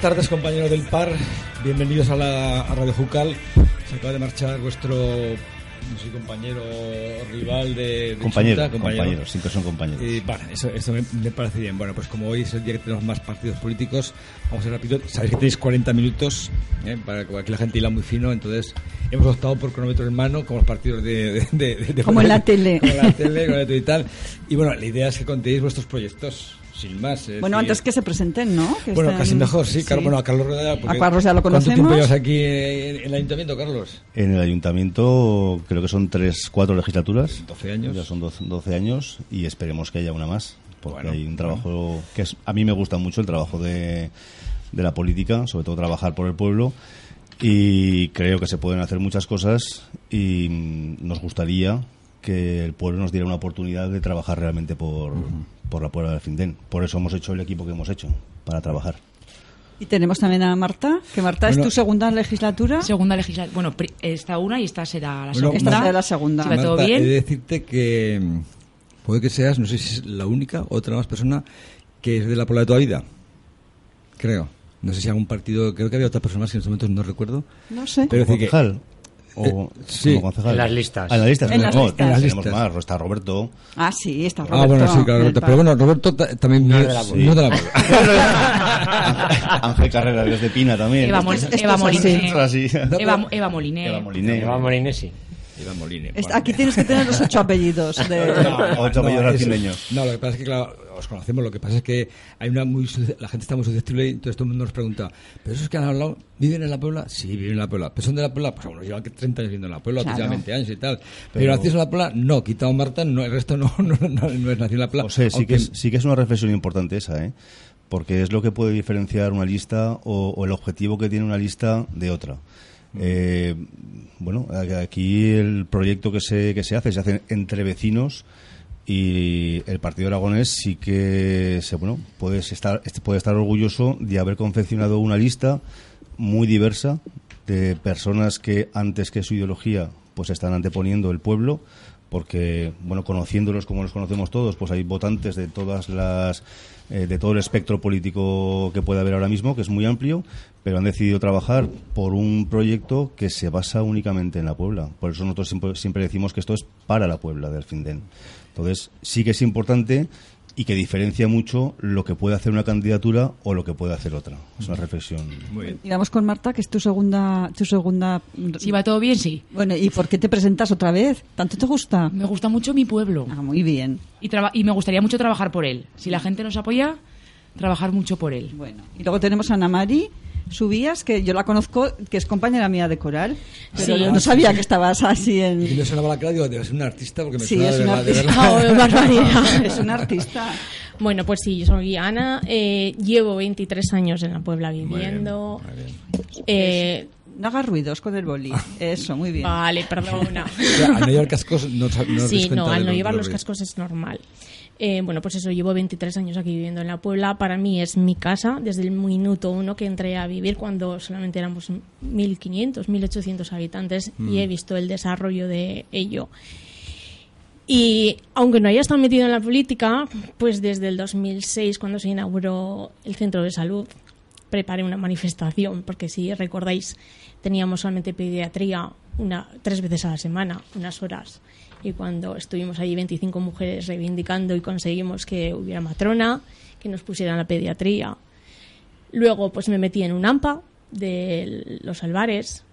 Buenas tardes compañeros del PAR, bienvenidos a, la, a Radio Jucal. Se acaba de marchar vuestro no sé, compañero o rival de, de Compañero, Junta, compañeros, siempre son compañeros. Y bueno, eso, eso me, me parece bien. Bueno, pues como hoy es el día que tenemos más partidos políticos, vamos a ir rápido. Sabéis que tenéis 40 minutos ¿eh? para que aquí la gente hila muy fino, entonces hemos optado por cronómetro en mano, como los partidos de... de- de- de- Como en la tele. Como en la tele, con la tele y tal. Y bueno, la idea es que contéis vuestros proyectos, sin más. es Bueno, decir, antes que se presenten, ¿no? Que bueno, estén- casi mejor, sí, claro. Bueno, a Carlos Rueda. A Carlos ya lo ¿Cuánto tiempo conocemos. llevas aquí en, en el ayuntamiento, Carlos? En el ayuntamiento creo que son tres, cuatro legislaturas. 12 años. Ya son 12, 12 años y esperemos que haya una más. Porque Bueno, hay un trabajo que es, a mí me gusta mucho, el trabajo de, de la política, sobre todo trabajar por el pueblo. Y creo que se pueden hacer muchas cosas y nos gustaría que el pueblo nos diera una oportunidad de trabajar realmente por, por la Puebla del Findén. Por eso hemos hecho el equipo que hemos hecho, para trabajar. Y tenemos también a Marta, que Marta es Bueno. tu segunda legislatura. Segunda legislatura. Bueno, pri- esta una y esta será la Bueno, segunda. Esta será la segunda. Si va todo bien. he de decirte que mm, puede que seas, no sé si es la única o otra más persona que es de la Puebla de toda vida. Creo. No sé si algún partido, creo que había otras personas que en estos momentos no recuerdo. No sé. Pero es decir que-? O, Eh, sí. como concejal. En las listas. Ah, en las listas. En las no, listas. tenemos En las listas. más. Está Roberto. Ah, sí, está Roberto. Ah, bueno, sí, claro, del Roberto. Pero bueno, Roberto ta- también No es de la no de la. Ángel Carrera desde Pina también. Eva, Mol- Eva así. Eva, Eva Moline. Eva. Eva Molinesi. Iván Molina. Es- Bueno. Aquí tienes que tener los ocho apellidos. De... Ocho apellidos arcileños. No, lo que pasa es que, claro, os conocemos. Lo que pasa es que hay una muy, la gente está muy susceptible y entonces todo el mundo nos pregunta, ¿pero esos que han hablado viven en la Puebla? Sí, viven en la Puebla. ¿Pero son de la Puebla? Pues bueno, llevan 30 años viviendo en la Puebla, otros Claro. llevan 20 años y tal. Pero, nacidos en la Puebla, no. Quitado Marta, no, el resto no, no, no, no es nacido en la Puebla. O sea, sí Aunque- que, es, sí que es una reflexión importante esa, ¿eh? Porque es lo que puede diferenciar una lista o, o el objetivo que tiene una lista de otra. Eh, bueno, aquí el proyecto que se, que se hace se hace entre vecinos y el Partido Aragonés sí que se, bueno, puede estar, puede estar orgulloso de haber confeccionado una lista muy diversa de personas que antes que su ideología pues están anteponiendo el pueblo porque bueno conociéndolos como los conocemos todos pues hay votantes de todas las eh, de todo el espectro político que puede haber ahora mismo que es muy amplio pero han decidido trabajar por un proyecto que se basa únicamente en la Puebla por eso nosotros siempre, siempre decimos que esto es para la Puebla del Findén entonces sí que es importante y que diferencia mucho lo que puede hacer una candidatura o lo que puede hacer otra es una reflexión Muy bien. Y vamos con Marta, que es tu segunda, tu segunda. Si va todo bien, sí. Bueno, ¿y por qué te presentas otra vez? ¿Tanto te gusta? Me gusta mucho mi pueblo. Ah, muy bien. Y, traba- y me gustaría mucho trabajar por él. Si la gente nos apoya, trabajar mucho por él. Bueno, y luego tenemos a Ana Mari Subías, que yo la conozco, que es compañera mía de coral. Pero Sí. yo no sabía que estabas así Y en. me sonaba la cara, digo, debe ser un artista porque me Sí, suena es de una verdad, de artista. verdad. Oh, barbaridad. es una artista. Bueno, pues sí, yo soy Ana. eh, llevo 23 años en la Puebla viviendo. Muy bien. Eh, No hagas ruidos con el boli. Eso, muy bien. vale, perdona. O sea, al no llevar cascos no, no sí, no, al no llevar los cascos es normal. Eh, bueno, pues eso, llevo 23 años aquí viviendo en la Puebla. Para mí es mi casa desde el minuto uno que entré a vivir cuando solamente éramos 1.500, 1.800 habitantes y he visto el desarrollo de ello. Y aunque no haya estado metido en la política, pues desde el 2006, cuando se inauguró el centro de salud, preparé una manifestación, porque si recordáis, teníamos solamente pediatría una, tres veces a la semana, unas horas. Y cuando estuvimos allí 25 mujeres reivindicando y conseguimos que hubiera matrona, que nos pusieran la pediatría. Luego pues me metí en un AMPA de los Albares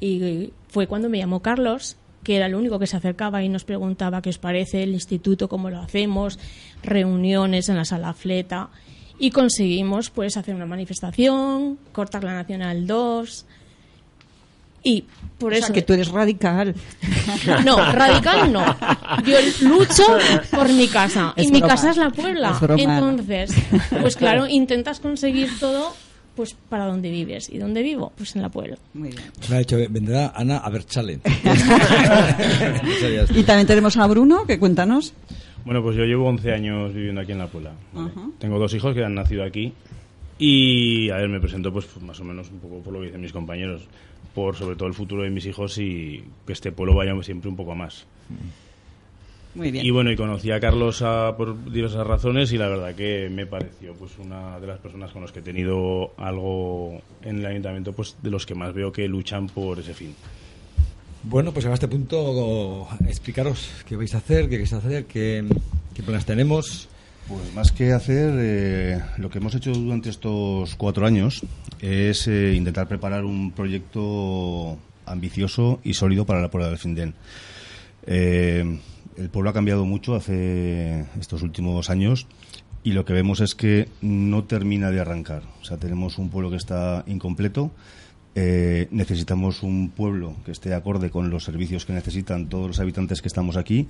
y fue cuando me llamó Carlos, que era el único que se acercaba y nos preguntaba qué os parece el instituto, cómo lo hacemos, reuniones en la sala fleta y conseguimos pues hacer una manifestación, cortar la Nacional 2 y por o eso sea, que tú eres radical. no, radical no. Yo lucho por mi casa. Es y mi casa es la Puebla. Es. Entonces, pues claro, intentas conseguir todo pues para donde vives. ¿Y dónde vivo? Pues en la Puebla. Muy bien. Me ha dicho, vendrá Ana a ver chale. Y también tenemos a Bruno, que cuéntanos. Bueno, pues yo llevo 11 años viviendo aquí en La Puebla. ¿vale? Tengo dos hijos que han nacido aquí. Y, a ver, me presento pues más o menos un poco por lo que dicen mis compañeros. Por sobre todo el futuro de mis hijos y que este pueblo vaya siempre un poco a más. Muy bien. Y bueno, y conocí a Carlos a- por diversas razones y la verdad que me pareció pues una de las personas con las que he tenido algo en el ayuntamiento, pues de los que más veo que luchan por ese fin. Bueno, pues a este punto explicaros qué vais a hacer, qué queréis hacer, qué, qué planes tenemos. Pues más que hacer, eh, lo que hemos hecho durante estos cuatro años es eh, intentar preparar un proyecto ambicioso y sólido para la prueba del Finden. Eh, el pueblo ha cambiado mucho hace estos últimos años y lo que vemos es que no termina de arrancar. O sea, tenemos un pueblo que está incompleto. eh, necesitamos un pueblo que esté acorde con los servicios que necesitan todos los habitantes que estamos aquí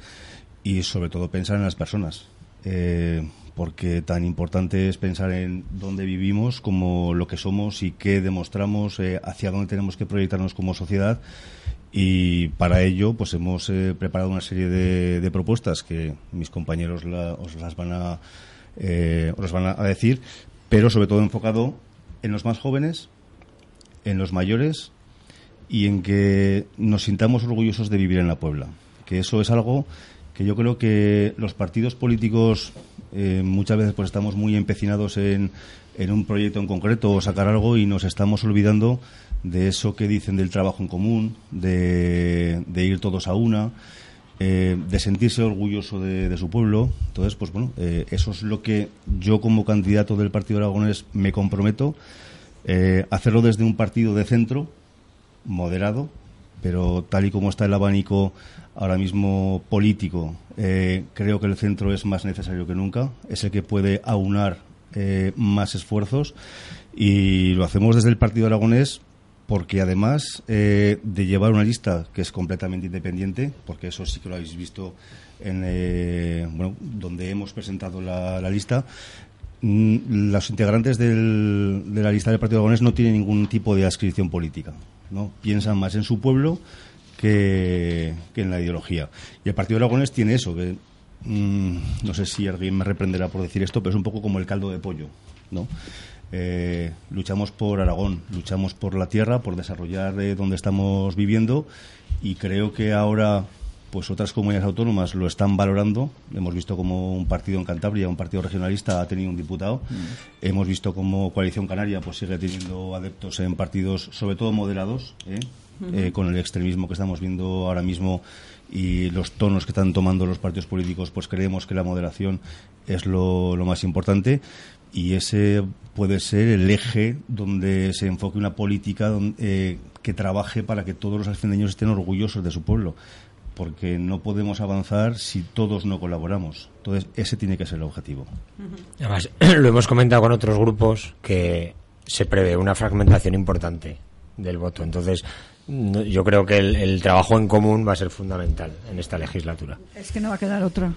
y sobre todo pensar en las personas. Eh, porque tan importante es pensar en dónde vivimos, como lo que somos y qué demostramos, eh, hacia dónde tenemos que proyectarnos como sociedad. Y para ello, pues hemos eh, preparado una serie de, de propuestas que mis compañeros la- os las van a eh, os van a decir, pero sobre todo enfocado en los más jóvenes, en los mayores y en que nos sintamos orgullosos de vivir en la Puebla. Que eso es algo que yo creo que los partidos políticos eh, muchas veces pues estamos muy empecinados en, en un proyecto en concreto o sacar algo y nos estamos olvidando de eso que dicen del trabajo en común, de, de ir todos a una, eh, de sentirse orgulloso de, su pueblo. Entonces, pues bueno, eh, eso es lo que yo como candidato del Partido Aragonés me comprometo, hacerlo desde un partido de centro, moderado, pero tal y como está el abanico ahora mismo político, eh, creo que el centro es más necesario que nunca, es el que puede aunar eh, más esfuerzos y lo hacemos desde el Partido Aragonés porque además eh, de llevar una lista que es completamente independiente, porque eso sí que lo habéis visto en bueno, donde hemos presentado la, lista, los integrantes del- de la lista del Partido Aragonés no tienen ningún tipo de adscripción política. ¿no? Piensan más en su pueblo que, que en la ideología. Y el Partido Aragonés tiene eso, que mm, no sé si alguien me reprenderá por decir esto, pero es un poco como el caldo de pollo. ¿no? Eh, luchamos por Aragón, luchamos por la tierra, por desarrollar eh, donde estamos viviendo y creo que ahora pues otras comunidades autónomas lo están valorando. Hemos visto como un partido en Cantabria, un partido regionalista, ha tenido un diputado. Hemos visto como Coalición Canaria pues sigue teniendo adeptos en partidos, sobre todo moderados, ¿eh? Eh, con el extremismo que estamos viendo ahora mismo y los tonos que están tomando los partidos políticos, pues creemos que la moderación es lo, lo más importante y ese puede ser el eje donde se enfoque una política don- eh, que trabaje para que todos los alfendeños estén orgullosos de su pueblo porque no podemos avanzar si todos no colaboramos. Entonces, ese tiene que ser el objetivo. Además, lo hemos comentado con otros grupos que se prevé una fragmentación importante del voto. Entonces, no- yo creo que el, el trabajo en común va a ser fundamental en esta legislatura. Es que no va a quedar otra.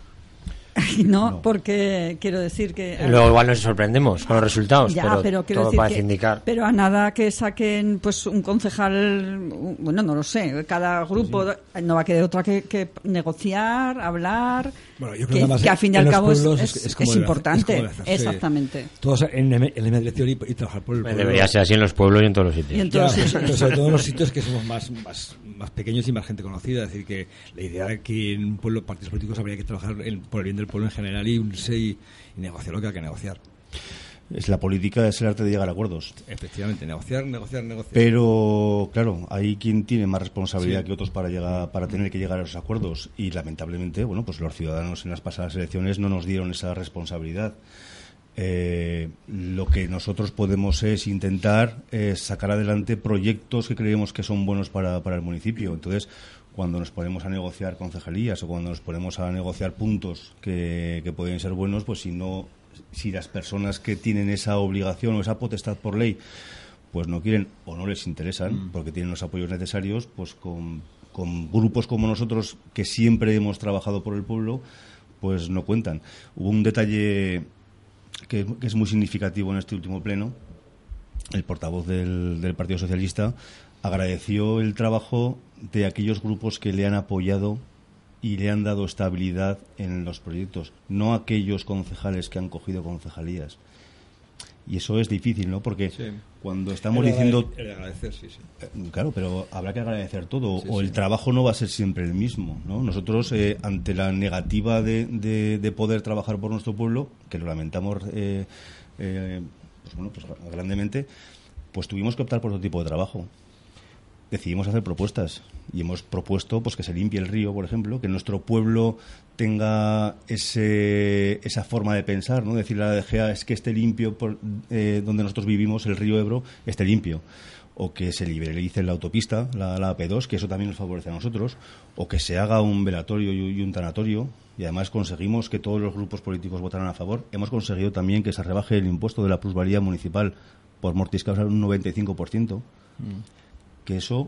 No, porque quiero decir que... Luego igual nos sorprendemos con los resultados, Ya, pero, pero quiero todo decir parece que- indicar. Pero a nada que saquen pues un concejal, bueno, no lo sé, cada grupo no va a quedar otra que, que negociar, hablar, Bueno, yo creo que, que además que al fin y en al los cabo es, es- es- es importante. hacerse- Exactamente. Todos en el, en el dirección y, y trabajar por el pueblo. Debería ser así en los pueblos y en todos los Y sitios. en Ya, todos pero sitios. sobre todo en los sitios que somos más, más, más pequeños y más gente conocida. Es decir, que la idea de que en un pueblo, partidos políticos, habría que trabajar en- por el bien del pueblo en general y unirse y, y negociar lo que hay que negociar. Es la política, es el arte de llegar a acuerdos. Efectivamente, negociar, negociar, negociar. Pero, claro, hay quien tiene más responsabilidad Sí. que otros para llegar, para tener que llegar a esos acuerdos. Y lamentablemente, bueno, pues los ciudadanos en las pasadas elecciones no nos dieron esa responsabilidad. Eh, lo que nosotros podemos es intentar eh, sacar adelante proyectos que creemos que son buenos para, para el municipio. Entonces, cuando nos ponemos a negociar concejalías o cuando nos ponemos a negociar puntos que, que pueden ser buenos, pues si no, si las personas que tienen esa obligación o esa potestad por ley pues no quieren o no les interesan porque tienen los apoyos necesarios, pues con, con grupos como nosotros que siempre hemos trabajado por el pueblo, pues no cuentan. Hubo un detalle que, es muy significativo en este último pleno. El portavoz del, del Partido Socialista agradeció el trabajo de aquellos grupos que le han apoyado y le han dado estabilidad en los proyectos, no aquellos concejales que han cogido concejalías. Y eso es difícil, ¿no? Porque Sí. cuando estamos El diciendo... agrade- el agradecer, sí, sí. Eh, Claro, pero habrá que agradecer todo, Sí, o el trabajo no va a ser siempre el mismo. ¿no? Nosotros, eh, ante la negativa de, de- de poder trabajar por nuestro pueblo, que lo lamentamos eh, eh, pues bueno, pues grandemente, pues tuvimos que optar por otro tipo de trabajo. Decidimos hacer propuestas y hemos propuesto pues que se limpie el río, por ejemplo, que nuestro pueblo tenga ese, esa forma de pensar, ¿no? Decirle a la DGA es que esté limpio por, eh, donde nosotros vivimos, el río Ebro, esté limpio o que se liberalice la autopista, la, la AP2, que eso también nos favorece a nosotros, o que se haga un velatorio y, un tanatorio, y además conseguimos que todos los grupos políticos votaran a favor. Hemos conseguido también que se rebaje el impuesto de la plusvalía municipal por mortis causa un 95%, que eso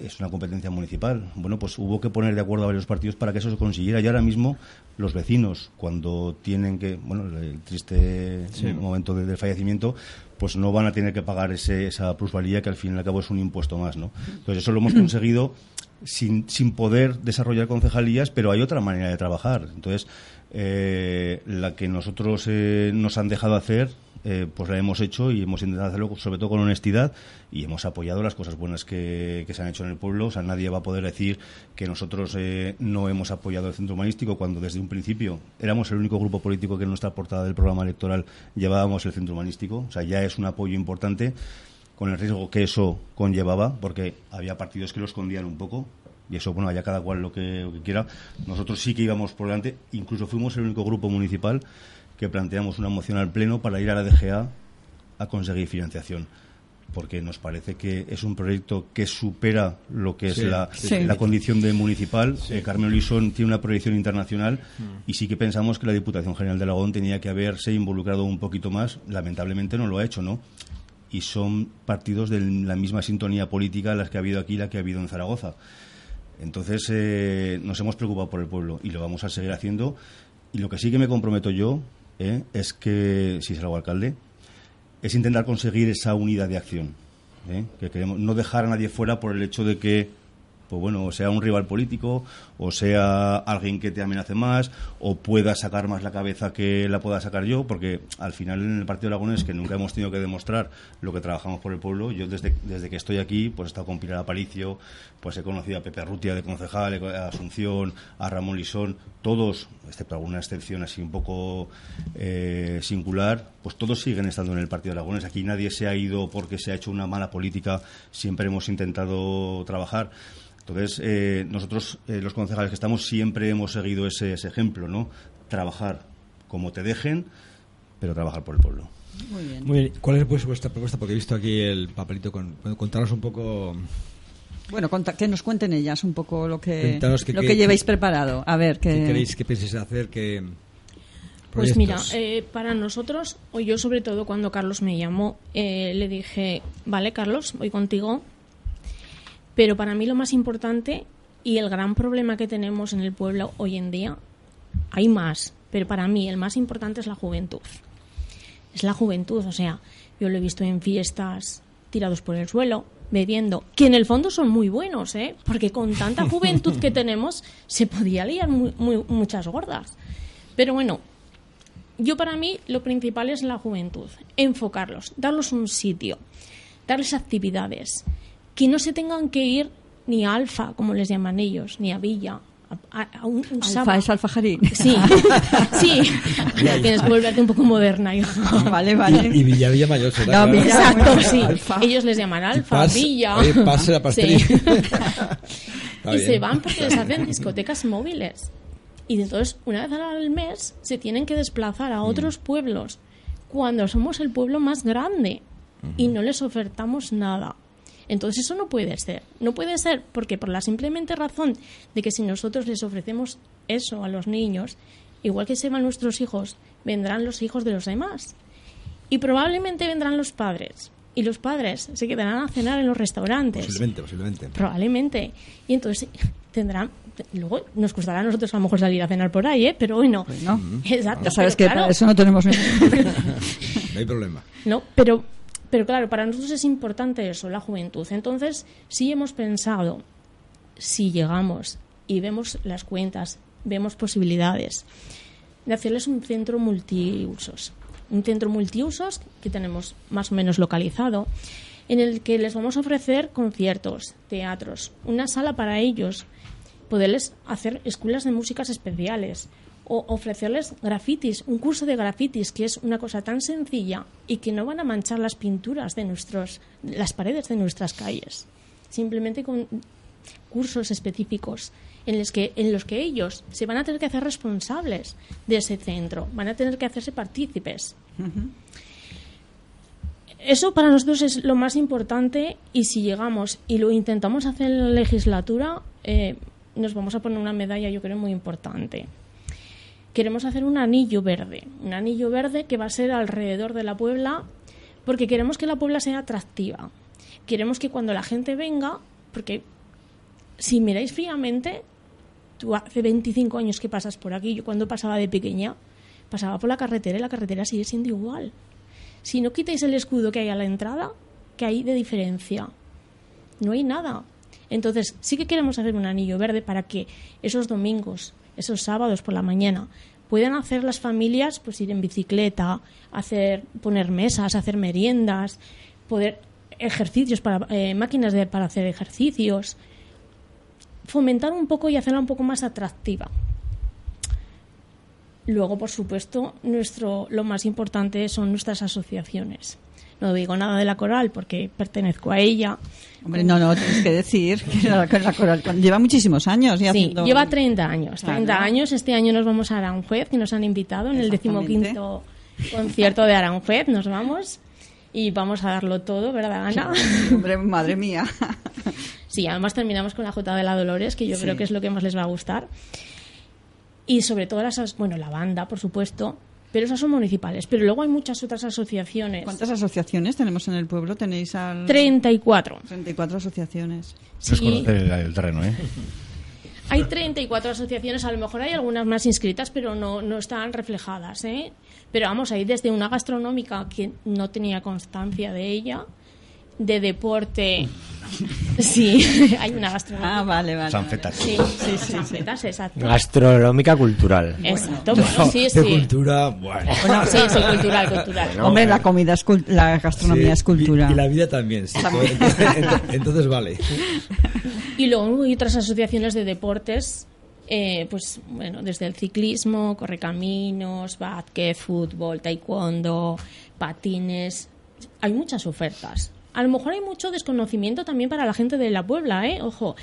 es una competencia municipal. Bueno, pues hubo que poner de acuerdo a varios partidos para que eso se consiguiera. Y ahora mismo los vecinos, cuando tienen que, bueno, el triste momento de- del fallecimiento, pues no van a tener que pagar ese, esa plusvalía que al fin y al cabo es un impuesto más, ¿no? Entonces eso lo hemos conseguido sin, sin poder desarrollar concejalías, pero hay otra manera de trabajar. Entonces, eh, la que nosotros eh, nos han dejado hacer, eh, pues la hemos hecho y hemos intentado hacerlo sobre todo con honestidad y hemos apoyado las cosas buenas que, que se han hecho en el pueblo. O sea, nadie va a poder decir que nosotros eh, no hemos apoyado el centro humanístico cuando desde un principio éramos el único grupo político que en nuestra portada del programa electoral llevábamos el centro humanístico. O sea, ya es un apoyo importante con el riesgo que eso conllevaba, porque había partidos que lo escondían un poco, y eso, bueno, allá cada cual lo que, lo que quiera. Nosotros sí que íbamos por delante, incluso fuimos el único grupo municipal que planteamos una moción al Pleno para ir a la DGA a conseguir financiación. Porque nos parece que es un proyecto que supera lo que es Sí, la, sí. la condición de municipal. Eh, Carmen Luisón tiene una proyección internacional y sí que pensamos que la Diputación General de Aragón tenía que haberse involucrado un poquito más. Lamentablemente no lo ha hecho, ¿no? y son partidos de la misma sintonía política las que ha habido aquí y la que ha habido en Zaragoza. Entonces eh, nos hemos preocupado por el pueblo y lo vamos a seguir haciendo. Y lo que sí que me comprometo yo eh, es que, si salgo alcalde, es intentar conseguir esa unidad de acción. ¿eh? Que queremos no dejar a nadie fuera por el hecho de que pues bueno, o sea un rival político, o sea alguien que te amenace más, o pueda sacar más la cabeza que la pueda sacar yo, porque al final en el Partido Aragonés, que nunca hemos tenido que demostrar lo que trabajamos por el pueblo, yo desde, desde que estoy aquí, pues he estado con Pilar Aparicio, pues he conocido a Pepe Rutia de concejal, a Asunción, a Ramón Lisón, todos, excepto alguna excepción así un poco eh, singular, pues todos siguen estando en el Partido Aragonés. Aquí nadie se ha ido porque se ha hecho una mala política, siempre hemos intentado trabajar. Entonces, eh, nosotros, eh, los concejales que estamos, siempre hemos seguido ese, ese ejemplo, ¿no? Trabajar como te dejen, pero trabajar por el pueblo. Muy bien. Muy bien. ¿Cuál es pues, vuestra propuesta? Porque he visto aquí el papelito. Con, bueno, contaros un poco. Bueno, conta- que nos cuenten ellas un poco lo que, lo que- que llevéis preparado. A ver, que... ¿Qué queréis que penséis hacer? Que, Pues mira, eh, para nosotros, o yo sobre todo cuando Carlos me llamó, eh, le dije, vale Carlos, voy contigo, pero para mí lo más importante y el gran problema que tenemos en el pueblo hoy en día, hay más, pero para mí el más importante es la juventud. Es la juventud, o sea, yo lo he visto en fiestas tirados por el suelo, bebiendo, que en el fondo son muy buenos, ¿eh? Porque con tanta juventud que tenemos se podía liar muy- muy- muchas gordas. Pero bueno, yo para mí lo principal es la juventud, enfocarlos, darles un sitio, darles actividades, que no se tengan que ir ni a Alfa, como les llaman ellos, ni a Villa, a, a- a un, un Alfa sábado. es alfajarín. Sí, sí, tienes que volverte un poco moderna, hija. vale, vale. Y, y Villavilla Mayor será. No, claro. Villa- Exacto, sí. Alfa. Ellos les llaman Alfa, Pas- Villa. oye, pase la. Sí. Y bien. se van porque les hacen discotecas móviles. Y entonces, una vez al mes, se tienen que desplazar a otros pueblos cuando somos el pueblo más grande y no les ofertamos nada. Entonces eso no puede ser. No puede ser porque por la simplemente razón de que si nosotros les ofrecemos eso a los niños, igual que se van nuestros hijos, vendrán los hijos de los demás. Y probablemente vendrán los padres. Y los padres se quedarán a cenar en los restaurantes. Posiblemente, posiblemente. Probablemente. Y entonces tendrán. Luego nos costará a nosotros a lo mejor salir a cenar por ahí, ¿eh? Pero bueno. Bueno, Exacto. ya sabes que claro, para eso no tenemos ningún No hay problema. No, pero, pero claro, para nosotros es importante eso, la juventud. Entonces, sí hemos pensado, si llegamos y vemos las cuentas, vemos posibilidades de hacerles un centro multiusos. un centro multiusos que tenemos más o menos localizado, en el que les vamos a ofrecer conciertos, teatros, una sala para ellos, poderles hacer escuelas de músicas especiales o ofrecerles grafitis, un curso de grafitis, que es una cosa tan sencilla y que no van a manchar las pinturas de nuestros, las paredes de nuestras calles. Simplemente con cursos específicos en los que en los que ellos se van a tener que hacer responsables de ese centro, van a tener que hacerse partícipes. Eso para nosotros es lo más importante y si llegamos y lo intentamos hacer en la legislatura, eh, nos vamos a poner una medalla, yo creo, muy importante. Queremos hacer un anillo verde, un anillo verde que va a ser alrededor de la Puebla, porque queremos que la Puebla sea atractiva. Queremos que cuando la gente venga, porque si miráis fríamente, tú hace 25 años que pasas por aquí, yo cuando pasaba de pequeña, pasaba por la carretera y la carretera sigue siendo igual. Si no quitáis el escudo que hay a la entrada, ¿qué hay de diferencia? No hay nada. Entonces, sí que queremos hacer un anillo verde para que esos domingos, esos sábados por la mañana, puedan hacer las familias, pues ir en bicicleta, hacer, poner mesas, hacer meriendas, poder ejercicios para eh, máquinas para hacer ejercicios, fomentar un poco y hacerla un poco más atractiva. Luego, por supuesto, nuestro, lo más importante son nuestras asociaciones. No digo nada de la coral porque pertenezco a ella. Hombre, no, no, tienes que decir que la, la coral lleva muchísimos años. Ya Sí, haciendo- lleva 30 años. Claro. 30 años. Este año nos vamos a Aranjuez, que nos han invitado en el decimoquinto concierto de Aranjuez. Nos vamos y vamos a darlo todo, ¿verdad, Ana? Hombre, madre mía. Sí, además terminamos con la Jota de la Dolores, que yo Sí. creo que es lo que más les va a gustar. Y sobre todo las, as- bueno, la banda, por supuesto, pero esas son municipales. Pero luego hay muchas otras asociaciones. ¿Cuántas asociaciones tenemos en el pueblo? Tenéis al... 34. 34 asociaciones. No es Sí. conocer el, el terreno, ¿eh? Hay 34 asociaciones, a lo mejor hay algunas más inscritas, pero no, no están reflejadas. ¿eh? Pero vamos, hay desde una gastronómica que no tenía constancia de ella, de deporte. Sí, hay una gastronómica. Ah, vale, vale. Sanfetas. Sí, sí, sí. Sanfetas, exacto. Gastronómica cultural. Exacto, bueno, sí, de sí. cultura, bueno. Bueno, sí, sí, cultural, cultural. Hombre, la comida es la gastronomía Sí, es cultura. Y, y la vida también, sí. Entonces, entonces vale. Y luego hay otras asociaciones de deportes, eh, pues bueno, desde el ciclismo, correcaminos, básquet, fútbol, taekwondo, patines. Hay muchas ofertas. A lo mejor hay mucho desconocimiento también para la gente de la Puebla, ¿eh? Ojo,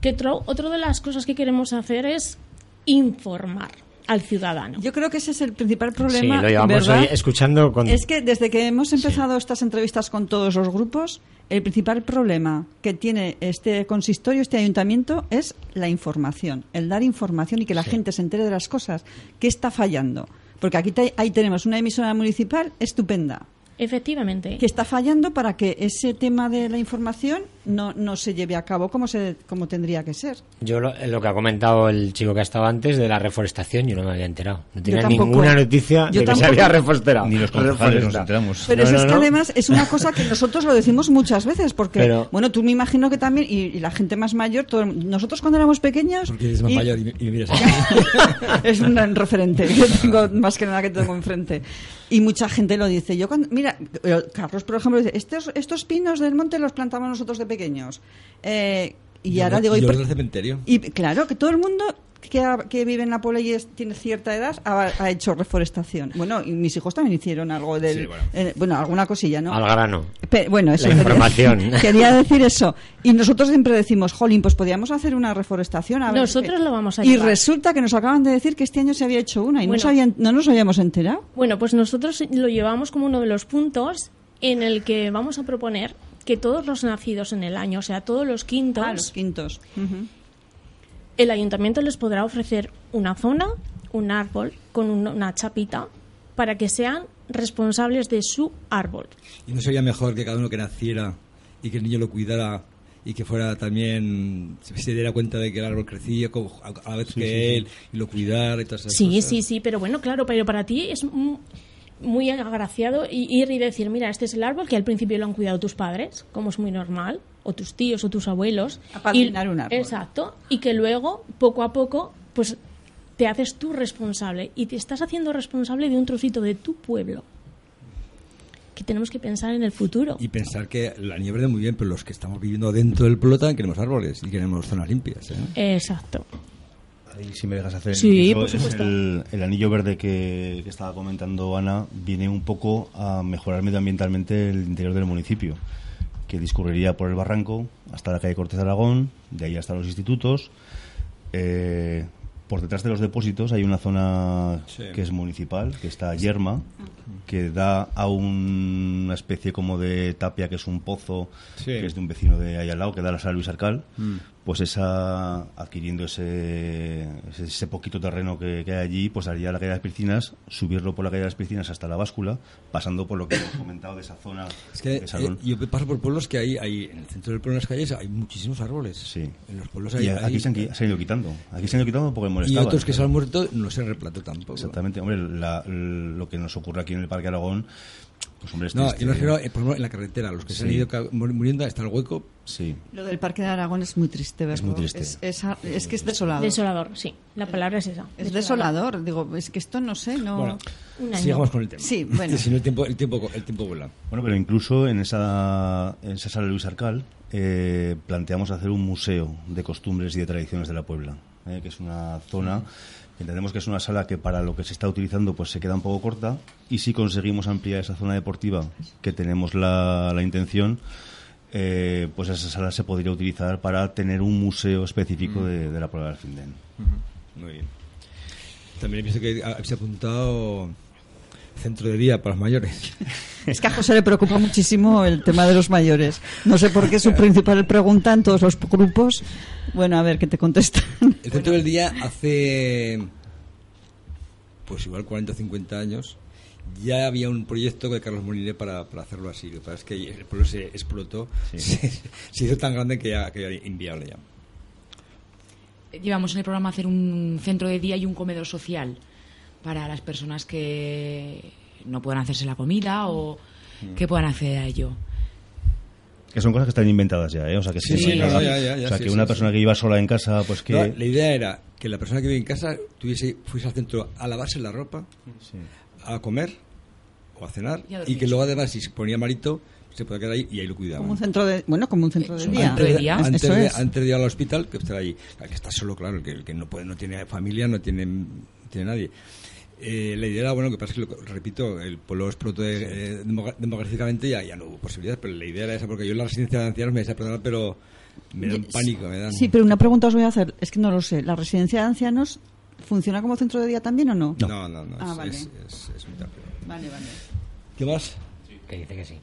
que otro, otro de las cosas que queremos hacer es informar al ciudadano. Yo creo que ese es el principal Sí, problema, lo llevamos ¿verdad? hoy escuchando con... Es que desde que hemos empezado estas entrevistas con todos los grupos, el principal problema que tiene este consistorio, este ayuntamiento, es la información, el dar información y que la gente se entere de las cosas. ¿Qué está fallando? Porque aquí te- ahí tenemos una emisora municipal estupenda, Efectivamente. que está fallando para que ese tema de la información no, no se lleve a cabo como, se, como tendría que ser. Yo lo, lo que ha comentado el chico que ha estado antes de la reforestación, yo no me había enterado. No tenía tampoco. ninguna noticia Yo de que se había reforestado. Ni los concejales nos enteramos. Pero No, eso no, es que además es una cosa que nosotros lo decimos muchas veces, porque, Pero- bueno, tú me imagino que también, y, y la gente más mayor, todo nosotros cuando éramos pequeños... Porque eres más y- mayor y, me- y miras es un gran referente que tengo más que nada que tengo enfrente y mucha gente lo dice yo cuando, mira eh, Carlos por ejemplo dice estos estos pinos del monte los plantamos nosotros de pequeños Eh, y Yo ahora no- digo y, del cementerio. y claro que todo el mundo que, ha- que vive en la Puebla y es- tiene cierta edad ha, ha hecho reforestación bueno y mis hijos también hicieron algo del Sí, bueno. eh, bueno alguna cosilla no Al grano. Pe- bueno, eso La quería- información. Quería, decir eso. Y nosotros siempre decimos, jolín, pues podíamos hacer una reforestación. A Nosotros qué". lo vamos a Y llevar. resulta que nos acaban de decir que este año se había hecho una y no, Bueno. sabían, no nos habíamos enterado. Bueno, pues nosotros lo llevamos como uno de los puntos en el que vamos a proponer que todos los nacidos en el año, o sea, todos los quintos, Ah, los quintos. El ayuntamiento les podrá ofrecer una zona, un árbol con un- una chapita para que sean responsables de su árbol. ¿Y no sería mejor que cada uno que naciera y que el niño lo cuidara y que fuera también, se diera cuenta de que el árbol crecía a la vez que él y lo cuidara y todas esas Sí, cosas? sí, sí, pero bueno, claro, pero para ti es mu- muy agraciado i- ir y decir, mira, este es el árbol que al principio lo han cuidado tus padres, como es muy normal, o tus tíos o tus abuelos. Apadrinar un árbol. Exacto, y que luego, poco a poco, pues te haces tú responsable y te estás haciendo responsable de un trocito de tu pueblo. que tenemos que pensar en el futuro. Y pensar que la nieve verde muy bien, pero los que estamos viviendo dentro del pueblo también queremos árboles y queremos zonas limpias. ¿eh? Exacto. Ahí, si me dejas hacer Sí, el, por supuesto. el, el anillo verde que, que estaba comentando Ana viene un poco a mejorar medioambientalmente el interior del municipio, que discurriría por el barranco hasta la calle Cortés de Aragón, de ahí hasta los institutos. Eh, por detrás de los depósitos hay una zona Sí. que es municipal, que está yerma, que da a un- una especie como de tapia, que es un pozo, Sí. que es de un vecino de ahí al lado, que da a la sala Luis Arcal. Mm. Pues esa, adquiriendo ese, ese, poquito terreno que, que hay allí, pues haría la calle de las piscinas, subirlo por la calle de las piscinas hasta la báscula, pasando por lo que hemos comentado de esa zona Es que eh, yo paso por pueblos que hay, hay, en el centro del pueblo, en las calles, hay muchísimos árboles. Sí. En los pueblos hay, y aquí hay- se han, qui- se han ido quitando. Aquí se han ido quitando porque y molestaban. otros que se han muerto no se replanteó tampoco. Exactamente. Hombre, la- lo que nos ocurre aquí en el Parque Aragón, pues hombre, es No, yo me refiero, eh, por ejemplo, en la carretera, los que se han Sí. ido muriendo, está el hueco. Sí. Lo del Parque de Aragón es muy triste verlo. muy triste. Es, es, es que es desolador. Desolador, sí. La palabra es esa. es desolador. Digo, es que esto no sé, no... Bueno, sigamos con el tema. Sí, bueno. si no, el tiempo, el tiempo, el tiempo vuela. Bueno, pero incluso en esa, en esa sala Luis Arcal eh, planteamos hacer un museo de costumbres y de tradiciones de la Puebla, eh, que es una zona que entendemos que es una sala que para lo que se está utilizando pues se queda un poco corta y si conseguimos ampliar esa zona deportiva que tenemos la, la intención eh, pues esa sala se podría utilizar para tener un museo específico de, de la Puebla del Finden. Muy bien. También visto que habéis apuntado centro de día para los mayores. Es que a José le preocupa muchísimo el tema de los mayores. No sé por qué es su principal pregunta en todos los grupos. Bueno, a ver, ¿qué te contestan? El centro del día hace pues igual 40 o 50 años ya había un proyecto de Carlos Moliner para, para hacerlo así. Lo que pasa es que el pueblo se explotó, se, se hizo tan grande que ya, que era inviable ya. Llevamos en el programa hacer un centro de día y un comedor social para las personas que no puedan hacerse la comida o que puedan acceder a ello. Que son cosas que están inventadas ya, ¿eh? O sea, que, Sí, sí, sí, no, no, no, ya, ya, ya, o sea, sí, que sí, una sí. persona que iba sola en casa, pues que... No, la idea era que la persona que vive en casa tuviese, fuese al centro a lavarse la ropa, a comer o a cenar Y que luego además si se ponía malito se podía quedar ahí y ahí lo cuidaban. Como un centro de... Bueno, como un centro de día. centro de día. antes, de, es. antes de ir al hospital que estar ahí el que está solo claro el que, el que no puede no tiene familia no tiene no tiene nadie Eh, la idea era bueno que pasa es que lo- repito el pueblo explotó eh, demográficamente y ya, ya no hubo posibilidades pero la idea era esa porque yo en la residencia de ancianos me desea perdonar pero me dan pánico me dan Sí, pero una pregunta os voy a hacer. Es que no lo sé. ¿La residencia de ancianos funciona como centro de día también o no? no no no, Ah, es, vale. es, es- es mitad privado. Vale, vale. ¿qué más? Que dice que sí.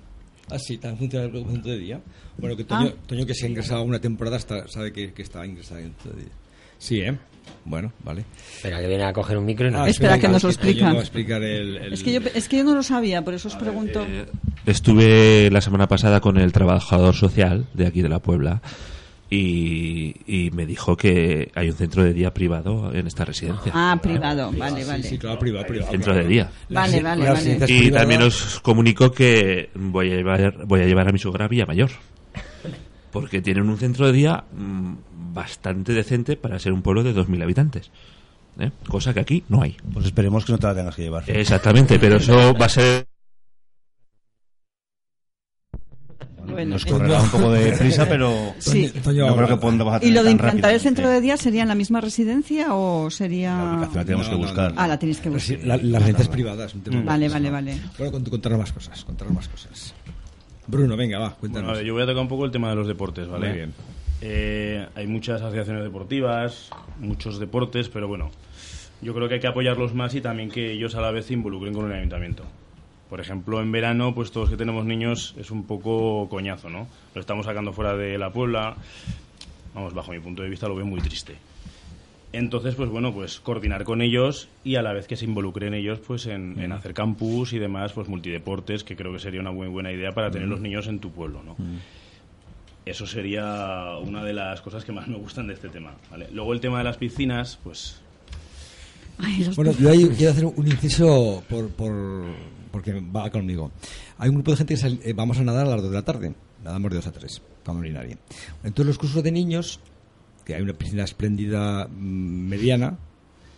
Ah, sí, también funciona como centro de día. Bueno, que Toño, Ah. Toño que se ha ingresado una temporada está, sabe que, que está ingresado en centro de día. Sí, ¿eh? Bueno, vale. Espera, que viene a coger un micro y no. Ah, Espera, que nos lo Toño explica. va a explicar el, el- Es que, yo, es que yo no lo sabía, por eso os pregunto. Eh, estuve la semana pasada con el trabajador social de aquí de la Puebla y, y me dijo que hay un centro de día privado en esta residencia. Ah, privado. Vale, vale. Sí, claro, privado, privado. Centro claro. de día. Vale, vale, vale. Y privadas- también os comunico que voy a llevar, voy a, llevar a mi suegra a Villamayor. Porque tienen un centro de día mm, bastante decente para ser un pueblo de 2.000 habitantes. ¿eh? Cosa que aquí no hay. Pues esperemos que no te la tengas que llevar. Exactamente, pero eso va a ser Bueno, Nos correrá un poco de prisa, pero Sí. No creo que pondamos a ¿Y lo de implantar rápido. el centro de día sería en la misma residencia o sería...? La tenemos No, que no, buscar. Ah, la tenéis que buscar. La- Las residencias privadas. un tema Vale, vale, vale. Bueno, cont- contaros más cosas, contaros más cosas. Bruno, venga, va, cuéntanos. Bueno, a ver, yo voy a tocar un poco el tema de los deportes, ¿vale? Muy bien. Eh, hay muchas asociaciones deportivas, muchos deportes, pero bueno, yo creo que hay que apoyarlos más y también que ellos a la vez se involucren con el ayuntamiento. Por ejemplo, en verano, pues todos que tenemos niños es un poco coñazo, ¿no? Lo estamos sacando fuera de la Puebla. Vamos, bajo mi punto de vista lo veo muy triste. Entonces, pues bueno, pues coordinar con ellos y a la vez que se involucren ellos pues en, en hacer campus y demás, pues multideportes, que creo que sería una muy buena idea para tener los niños en tu pueblo, ¿no? Eso sería una de las cosas que más me gustan de este tema, ¿vale? Luego el tema de las piscinas, pues Ay, Bueno, yo ahí quiero hacer un inciso por, por, porque va conmigo. Hay un grupo de gente que sal- eh, vamos a nadar a las 2 de la tarde. Nadamos de 2 a 3, cuando no hay nadie. Entonces los cursos de niños, que hay una piscina espléndida mm, mediana,